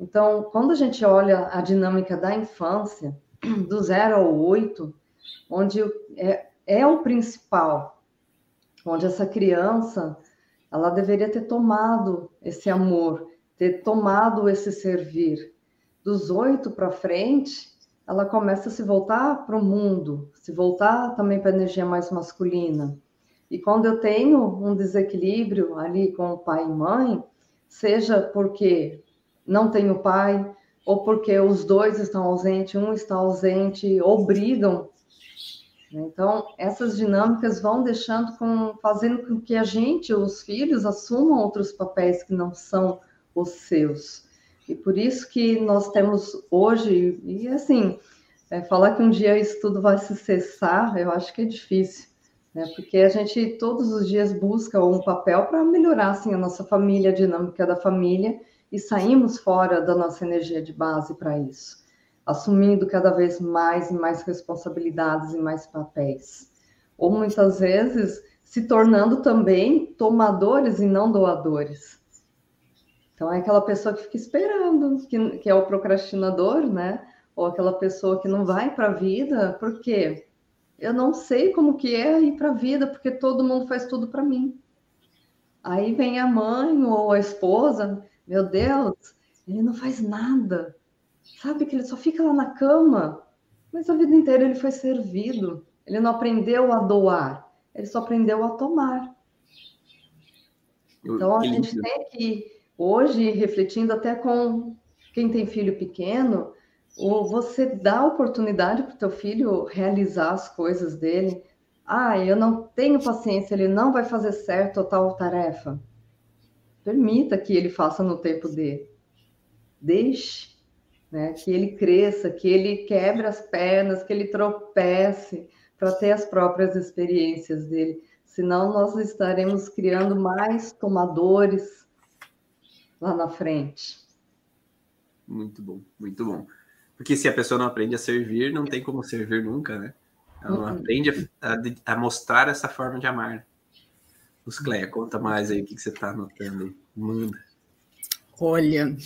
Então, quando a gente olha a dinâmica da infância, do zero ao oito, onde é, é o principal, onde essa criança ela deveria ter tomado esse amor, ter tomado esse servir. Dos oito para frente, ela começa a se voltar para o mundo, se voltar também para a energia mais masculina. E quando eu tenho um desequilíbrio ali com o pai e mãe, seja porque não tenho pai, ou porque os dois estão ausentes, um está ausente, ou brigam. Então, essas dinâmicas vão deixando com, fazendo com que a gente, os filhos, assumam outros papéis que não são os seus. E por isso que nós temos hoje, e assim, é, falar que um dia isso tudo vai se cessar, eu acho que é difícil, né? Porque a gente todos os dias busca um papel para melhorar assim, a nossa família, a dinâmica da família, e saímos fora da nossa energia de base para isso, assumindo cada vez mais e mais responsabilidades e mais papéis. Ou muitas vezes se tornando também tomadores e não doadores. Então, é aquela pessoa que fica esperando, que, que é o procrastinador, né? Ou aquela pessoa que não vai para a vida, porque eu não sei como que é ir para a vida, porque todo mundo faz tudo para mim. Aí vem a mãe ou a esposa, meu Deus, ele não faz nada. Sabe que ele só fica lá na cama, mas a vida inteira ele foi servido. Ele não aprendeu a doar, ele só aprendeu a tomar. Então a gente tem que hoje, refletindo até com quem tem filho pequeno, você dá oportunidade para o teu filho realizar as coisas dele. Ah, eu não tenho paciência, ele não vai fazer certo a tal tarefa. Permita que ele faça no tempo dele. Deixe né, que ele cresça, que ele quebre as pernas, que ele tropece para ter as próprias experiências dele. Senão, nós estaremos criando mais tomadores, lá na frente. Muito bom, muito bom. Porque se a pessoa não aprende a servir, não tem como servir nunca, né? Ela não uhum. aprende a, a, a, mostrar essa forma de amar. Cleia, conta mais aí o que, você está anotando. Manda. Olha,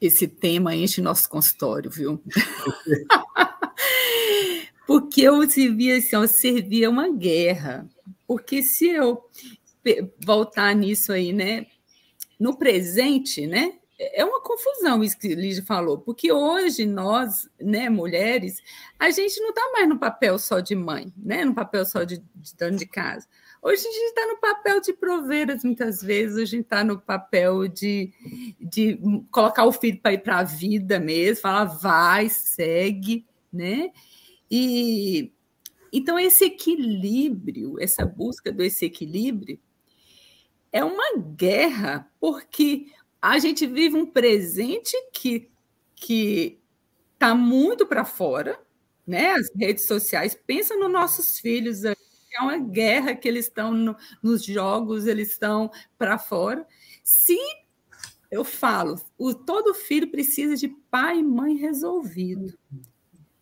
esse tema enche nosso consultório, viu? Porque eu servia assim, eu servia uma guerra. Porque se eu voltar nisso aí, né? no presente, né? É uma confusão isso que Lígia falou, porque hoje nós, né, mulheres, a gente não está mais no papel só de mãe, né? No papel só de, de dona de casa. Hoje a gente está no papel de proveiras, muitas vezes, a gente está no papel de, de colocar o filho para ir para a vida mesmo, falar vai, segue, né? E então esse equilíbrio, essa busca desse equilíbrio, é uma guerra, porque a gente vive um presente que que está muito para fora, né? As redes sociais, pensa nos nossos filhos, é uma guerra que eles estão no, nos jogos, eles estão para fora. Se eu falo, o, todo filho precisa de pai e mãe resolvido.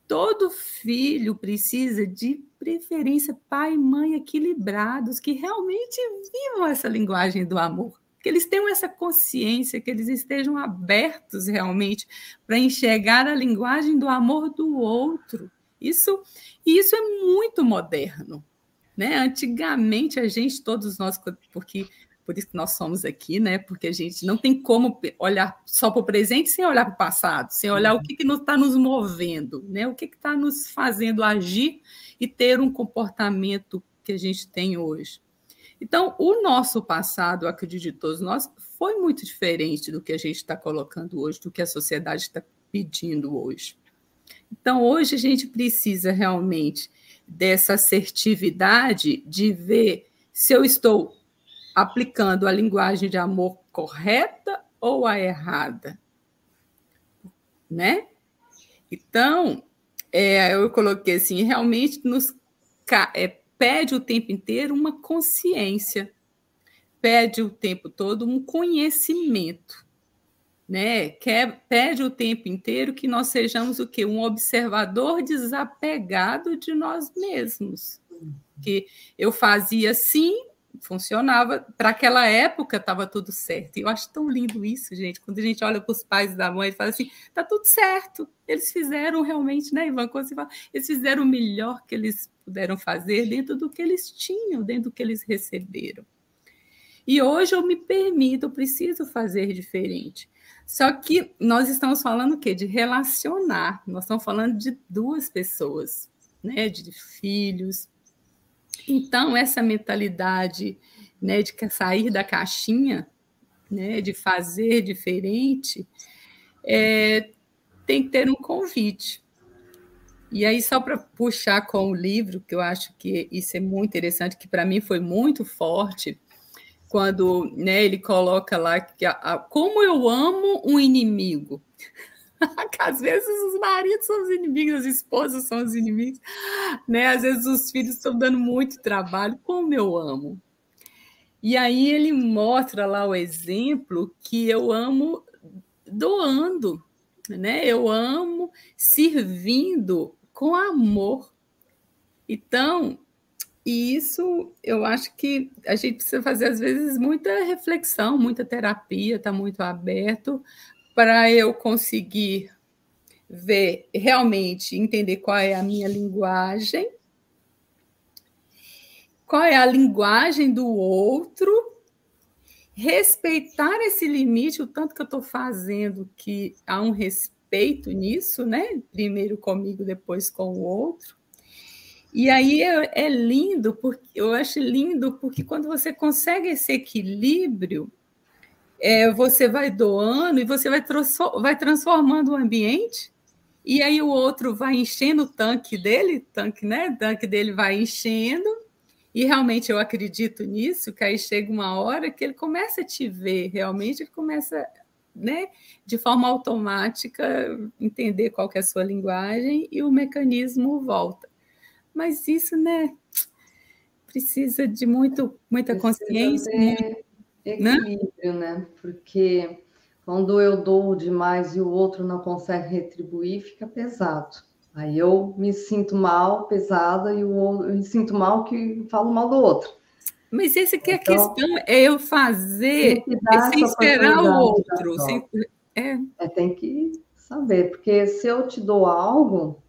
Todo filho precisa de preferência pai e mãe equilibrados, que realmente vivam essa linguagem do amor, que eles tenham essa consciência, que eles estejam abertos realmente para enxergar a linguagem do amor do outro. Isso, isso é muito moderno. Né? Antigamente, a gente, todos nós, porque por isso que nós somos aqui, né? Porque a gente não tem como olhar só para o presente sem olhar para o passado, sem olhar o que está nos movendo, né? O que está nos fazendo agir e ter um comportamento que a gente tem hoje. Então, o nosso passado, acredito de todos nós, foi muito diferente do que a gente está colocando hoje, do que a sociedade está pedindo hoje. Então, hoje a gente precisa realmente dessa assertividade de ver se eu estou aplicando a linguagem de amor correta ou a errada, né? Então, é, eu coloquei assim, realmente nos é, pede o tempo inteiro uma consciência, pede o tempo todo um conhecimento, né? Quer, pede o tempo inteiro que nós sejamos o quê? Um observador desapegado de nós mesmos. Que eu fazia assim, funcionava. Para aquela época estava tudo certo. E eu acho tão lindo isso, gente. Quando a gente olha para os pais da mãe e fala assim, tá tudo certo. Eles fizeram realmente, né, Ivan? Quando você fala, eles fizeram o melhor que eles puderam fazer dentro do que eles tinham, dentro do que eles receberam. E hoje eu me permito, eu preciso fazer diferente. Só que nós estamos falando o quê? De relacionar. Nós estamos falando de duas pessoas, né? De filhos. Então, essa mentalidade né, de sair da caixinha, né, de fazer diferente, é, tem que ter um convite. E aí, só para puxar com o livro, que eu acho que isso é muito interessante, que para mim foi muito forte, quando né, ele coloca lá que a, a, como eu amo um inimigo. Às vezes os maridos são os inimigos, as esposas são os inimigos, né? Às vezes os filhos estão dando muito trabalho, como eu amo. E aí ele mostra lá o exemplo que eu amo doando, né? Eu amo servindo com amor. Então, isso eu acho que a gente precisa fazer às vezes muita reflexão, muita terapia, está muito aberto para eu conseguir ver realmente entender qual é a minha linguagem qual é a linguagem do outro, respeitar esse limite, o tanto que eu estou fazendo que há um respeito nisso, né? Primeiro comigo, depois com o outro. E aí é, é lindo, porque eu acho lindo porque quando você consegue esse equilíbrio, é, você vai doando e você vai, vai transformando o ambiente, e aí o outro vai enchendo o tanque dele, tanque, né? O tanque dele vai enchendo, e realmente eu acredito nisso, que aí chega uma hora que ele começa a te ver, realmente ele começa, né, de forma automática, entender qual que é a sua linguagem e o mecanismo volta. Mas isso, né, precisa de muito, muita precisa consciência. Ter né? equilíbrio, né? né? Porque quando eu dou demais e o outro não consegue retribuir, fica pesado. Aí eu me sinto mal, pesada, e o eu me sinto mal que falo mal do outro. Mas esse que é a então, questão, é eu fazer sem esperar o outro. Sem, é. é. Tem que saber, porque se eu te dou algo,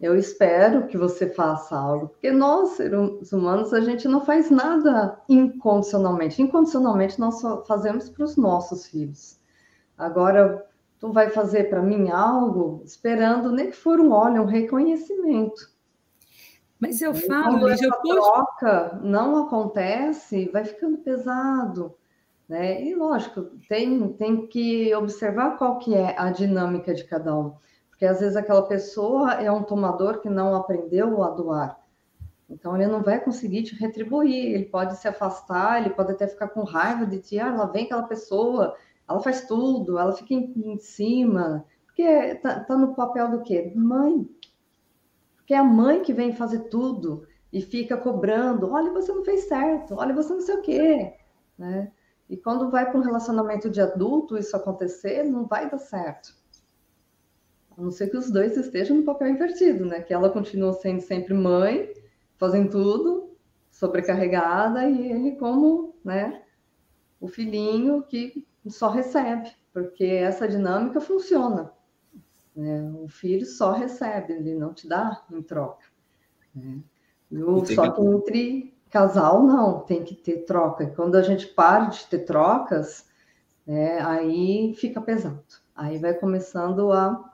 eu espero que você faça algo. Porque nós, seres humanos, a gente não faz nada incondicionalmente. Incondicionalmente nós só fazemos para os nossos filhos. Agora, tu vai fazer para mim algo esperando nem que for um olho, um reconhecimento. Mas eu falo, quando essa troca não acontece, vai ficando pesado, né? E lógico, tem tem que observar qual que é a dinâmica de cada um, porque às vezes aquela pessoa é um tomador que não aprendeu a doar. Então ele não vai conseguir te retribuir, ele pode se afastar, ele pode até ficar com raiva de ti, ah, lá vem aquela pessoa, ela faz tudo, ela fica em, em cima, porque tá, tá, no papel do quê? Mãe. Porque é a mãe que vem fazer tudo e fica cobrando, olha, você não fez certo, olha, você não sei o quê, né? E quando vai para um relacionamento de adulto isso acontecer, não vai dar certo. A não ser que os dois estejam no papel invertido, né? Que ela continua sendo sempre mãe, fazendo tudo, sobrecarregada, e ele como, né, o filhinho que só recebe, porque essa dinâmica funciona. Né? O filho só recebe, ele não te dá em troca. Né? O, só que entre casal, não, tem que ter troca. E quando a gente para de ter trocas, né, aí fica pesado. Aí vai começando a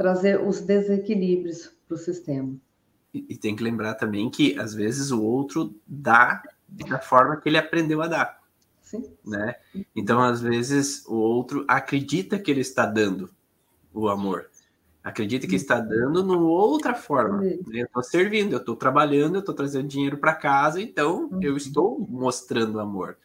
trazer os desequilíbrios para o sistema. E, e tem que lembrar também que, às vezes, o outro dá da forma que ele aprendeu a dar. Sim. Né? Então, às vezes, o outro acredita que ele está dando o amor. Acredita que está dando numa outra forma. Né? Eu estou servindo, eu estou trabalhando, eu estou trazendo dinheiro para casa, então uhum. eu estou mostrando amor.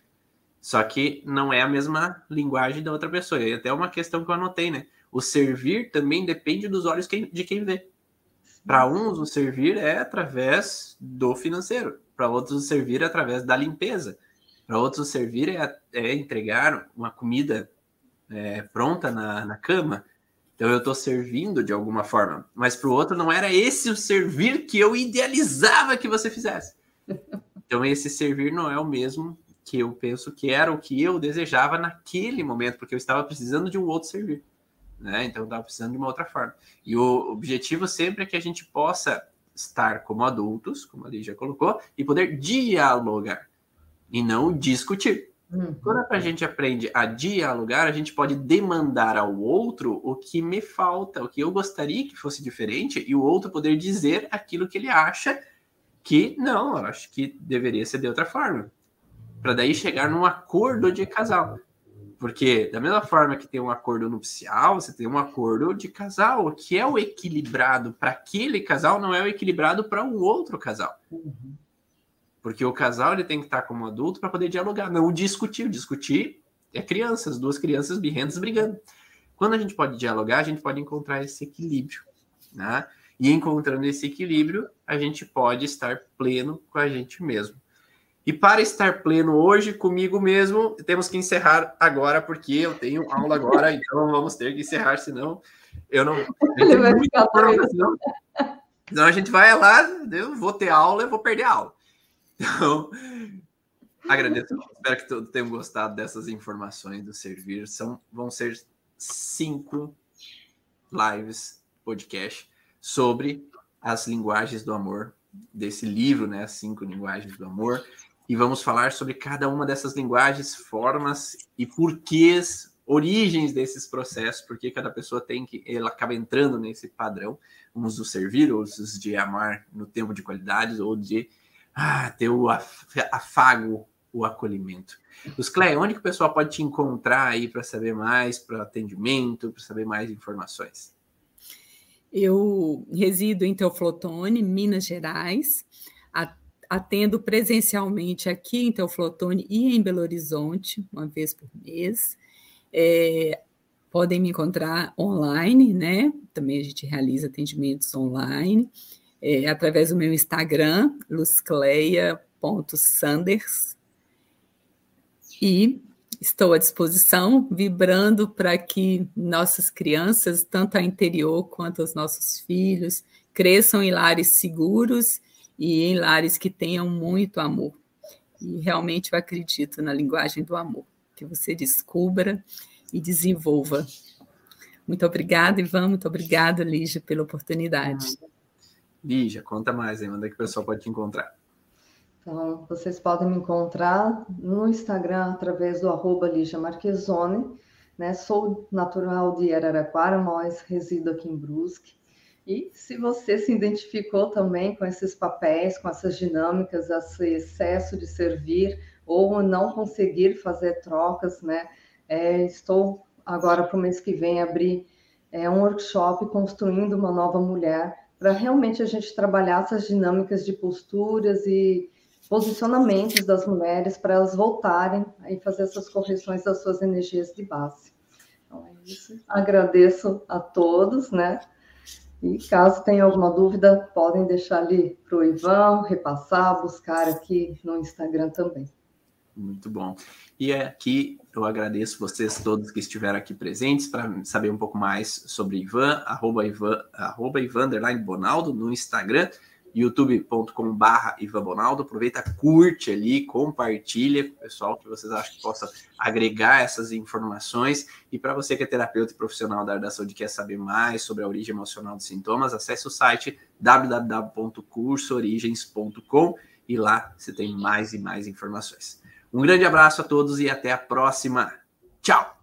Só que não é a mesma linguagem da outra pessoa. E até uma questão que eu anotei, né? O servir também depende dos olhos de quem vê. Para uns, o servir é através do financeiro. Para outros, o servir é através da limpeza. Para outros, servir é, é, entregar uma comida é, pronta na, na cama. Então eu estou servindo de alguma forma. Mas para o outro não era esse o servir que eu idealizava que você fizesse. Então esse servir não é o mesmo que eu penso que era o que eu desejava naquele momento, porque eu estava precisando de um outro servir. Né? Então estava precisando de uma outra forma. E o objetivo sempre é que a gente possa estar como adultos, como a Lígia colocou, e poder dialogar e não discutir. Uhum. Quando a gente aprende a dialogar, a gente pode demandar ao outro o que me falta, o que eu gostaria que fosse diferente, e o outro poder dizer aquilo que ele acha que não, eu acho que deveria ser de outra forma. Para daí chegar num acordo de casal. Porque, da mesma forma que tem um acordo nupcial, você tem um acordo de casal. O que é o equilibrado para aquele casal não é o equilibrado para o um outro casal. Uhum. Porque o casal ele tem que estar como adulto para poder dialogar, não discutir. Discutir é crianças, duas crianças birrentas brigando. Quando a gente pode dialogar, a gente pode encontrar esse equilíbrio. Né? E encontrando esse equilíbrio, a gente pode estar pleno com a gente mesmo. E para estar pleno hoje comigo mesmo, temos que encerrar agora, porque eu tenho aula agora, então vamos ter que encerrar, senão eu não. Ele vai ficar senão, senão a gente vai lá, eu vou ter aula, eu vou perder a aula. Então, agradeço. Espero que todos tenham gostado dessas informações do Servir. São, vão ser cinco lives, podcast, sobre as linguagens do amor, desse livro, né? As cinco linguagens do amor e vamos falar sobre cada uma dessas linguagens, formas e porquês, origens desses processos, porque cada pessoa tem que, ela acaba entrando nesse padrão, uns do servir, outros de amar no tempo de qualidades, ou de ah, ter o afago, o acolhimento. Os Cleia, onde que o pessoal pode te encontrar aí para saber mais, para atendimento, para saber mais informações? Eu resido em Teoflotone, Minas Gerais. A atendo presencialmente aqui em Teoflotone e em Belo Horizonte, uma vez por mês. É, podem me encontrar online, né? Também a gente realiza atendimentos online, é, através do meu Instagram, luzcleia.sanders. E estou à disposição, vibrando para que nossas crianças, tanto a interior quanto os nossos filhos, cresçam em lares seguros e em lares que tenham muito amor. E realmente eu acredito na linguagem do amor, que você descubra e desenvolva. Muito obrigada, Ivan, muito obrigada, Lígia, pela oportunidade. Lígia, conta mais aí, onde é que o pessoal pode te encontrar? Então, vocês podem me encontrar no Instagram através do arroba Lígia Marquezone, né? Sou natural de Araraquara, mas resido aqui em Brusque. E se você se identificou também com esses papéis, com essas dinâmicas, esse excesso de servir ou não conseguir fazer trocas, né? É, estou agora para o mês que vem abrir é, um workshop construindo uma nova mulher para realmente a gente trabalhar essas dinâmicas de posturas e posicionamentos das mulheres para elas voltarem e fazer essas correções das suas energias de base. Então é isso. Agradeço a todos, né? E caso tenha alguma dúvida, podem deixar ali para o Ivan, repassar, buscar aqui no Instagram também. Muito bom. E aqui eu agradeço vocês todos que estiveram aqui presentes para saber um pouco mais sobre Ivan, arroba Ivan, arroba Ivan Bonaldo no Instagram youtube.com/barra Ivan Bonaldo. Aproveita, curte ali, compartilha com o pessoal que vocês acham que possa agregar essas informações. E para você que é terapeuta e profissional da área da saúde quer saber mais sobre a origem emocional dos sintomas, acesse o site www.cursoorigens.com e lá você tem mais e mais informações. Um grande abraço a todos e até a próxima. Tchau!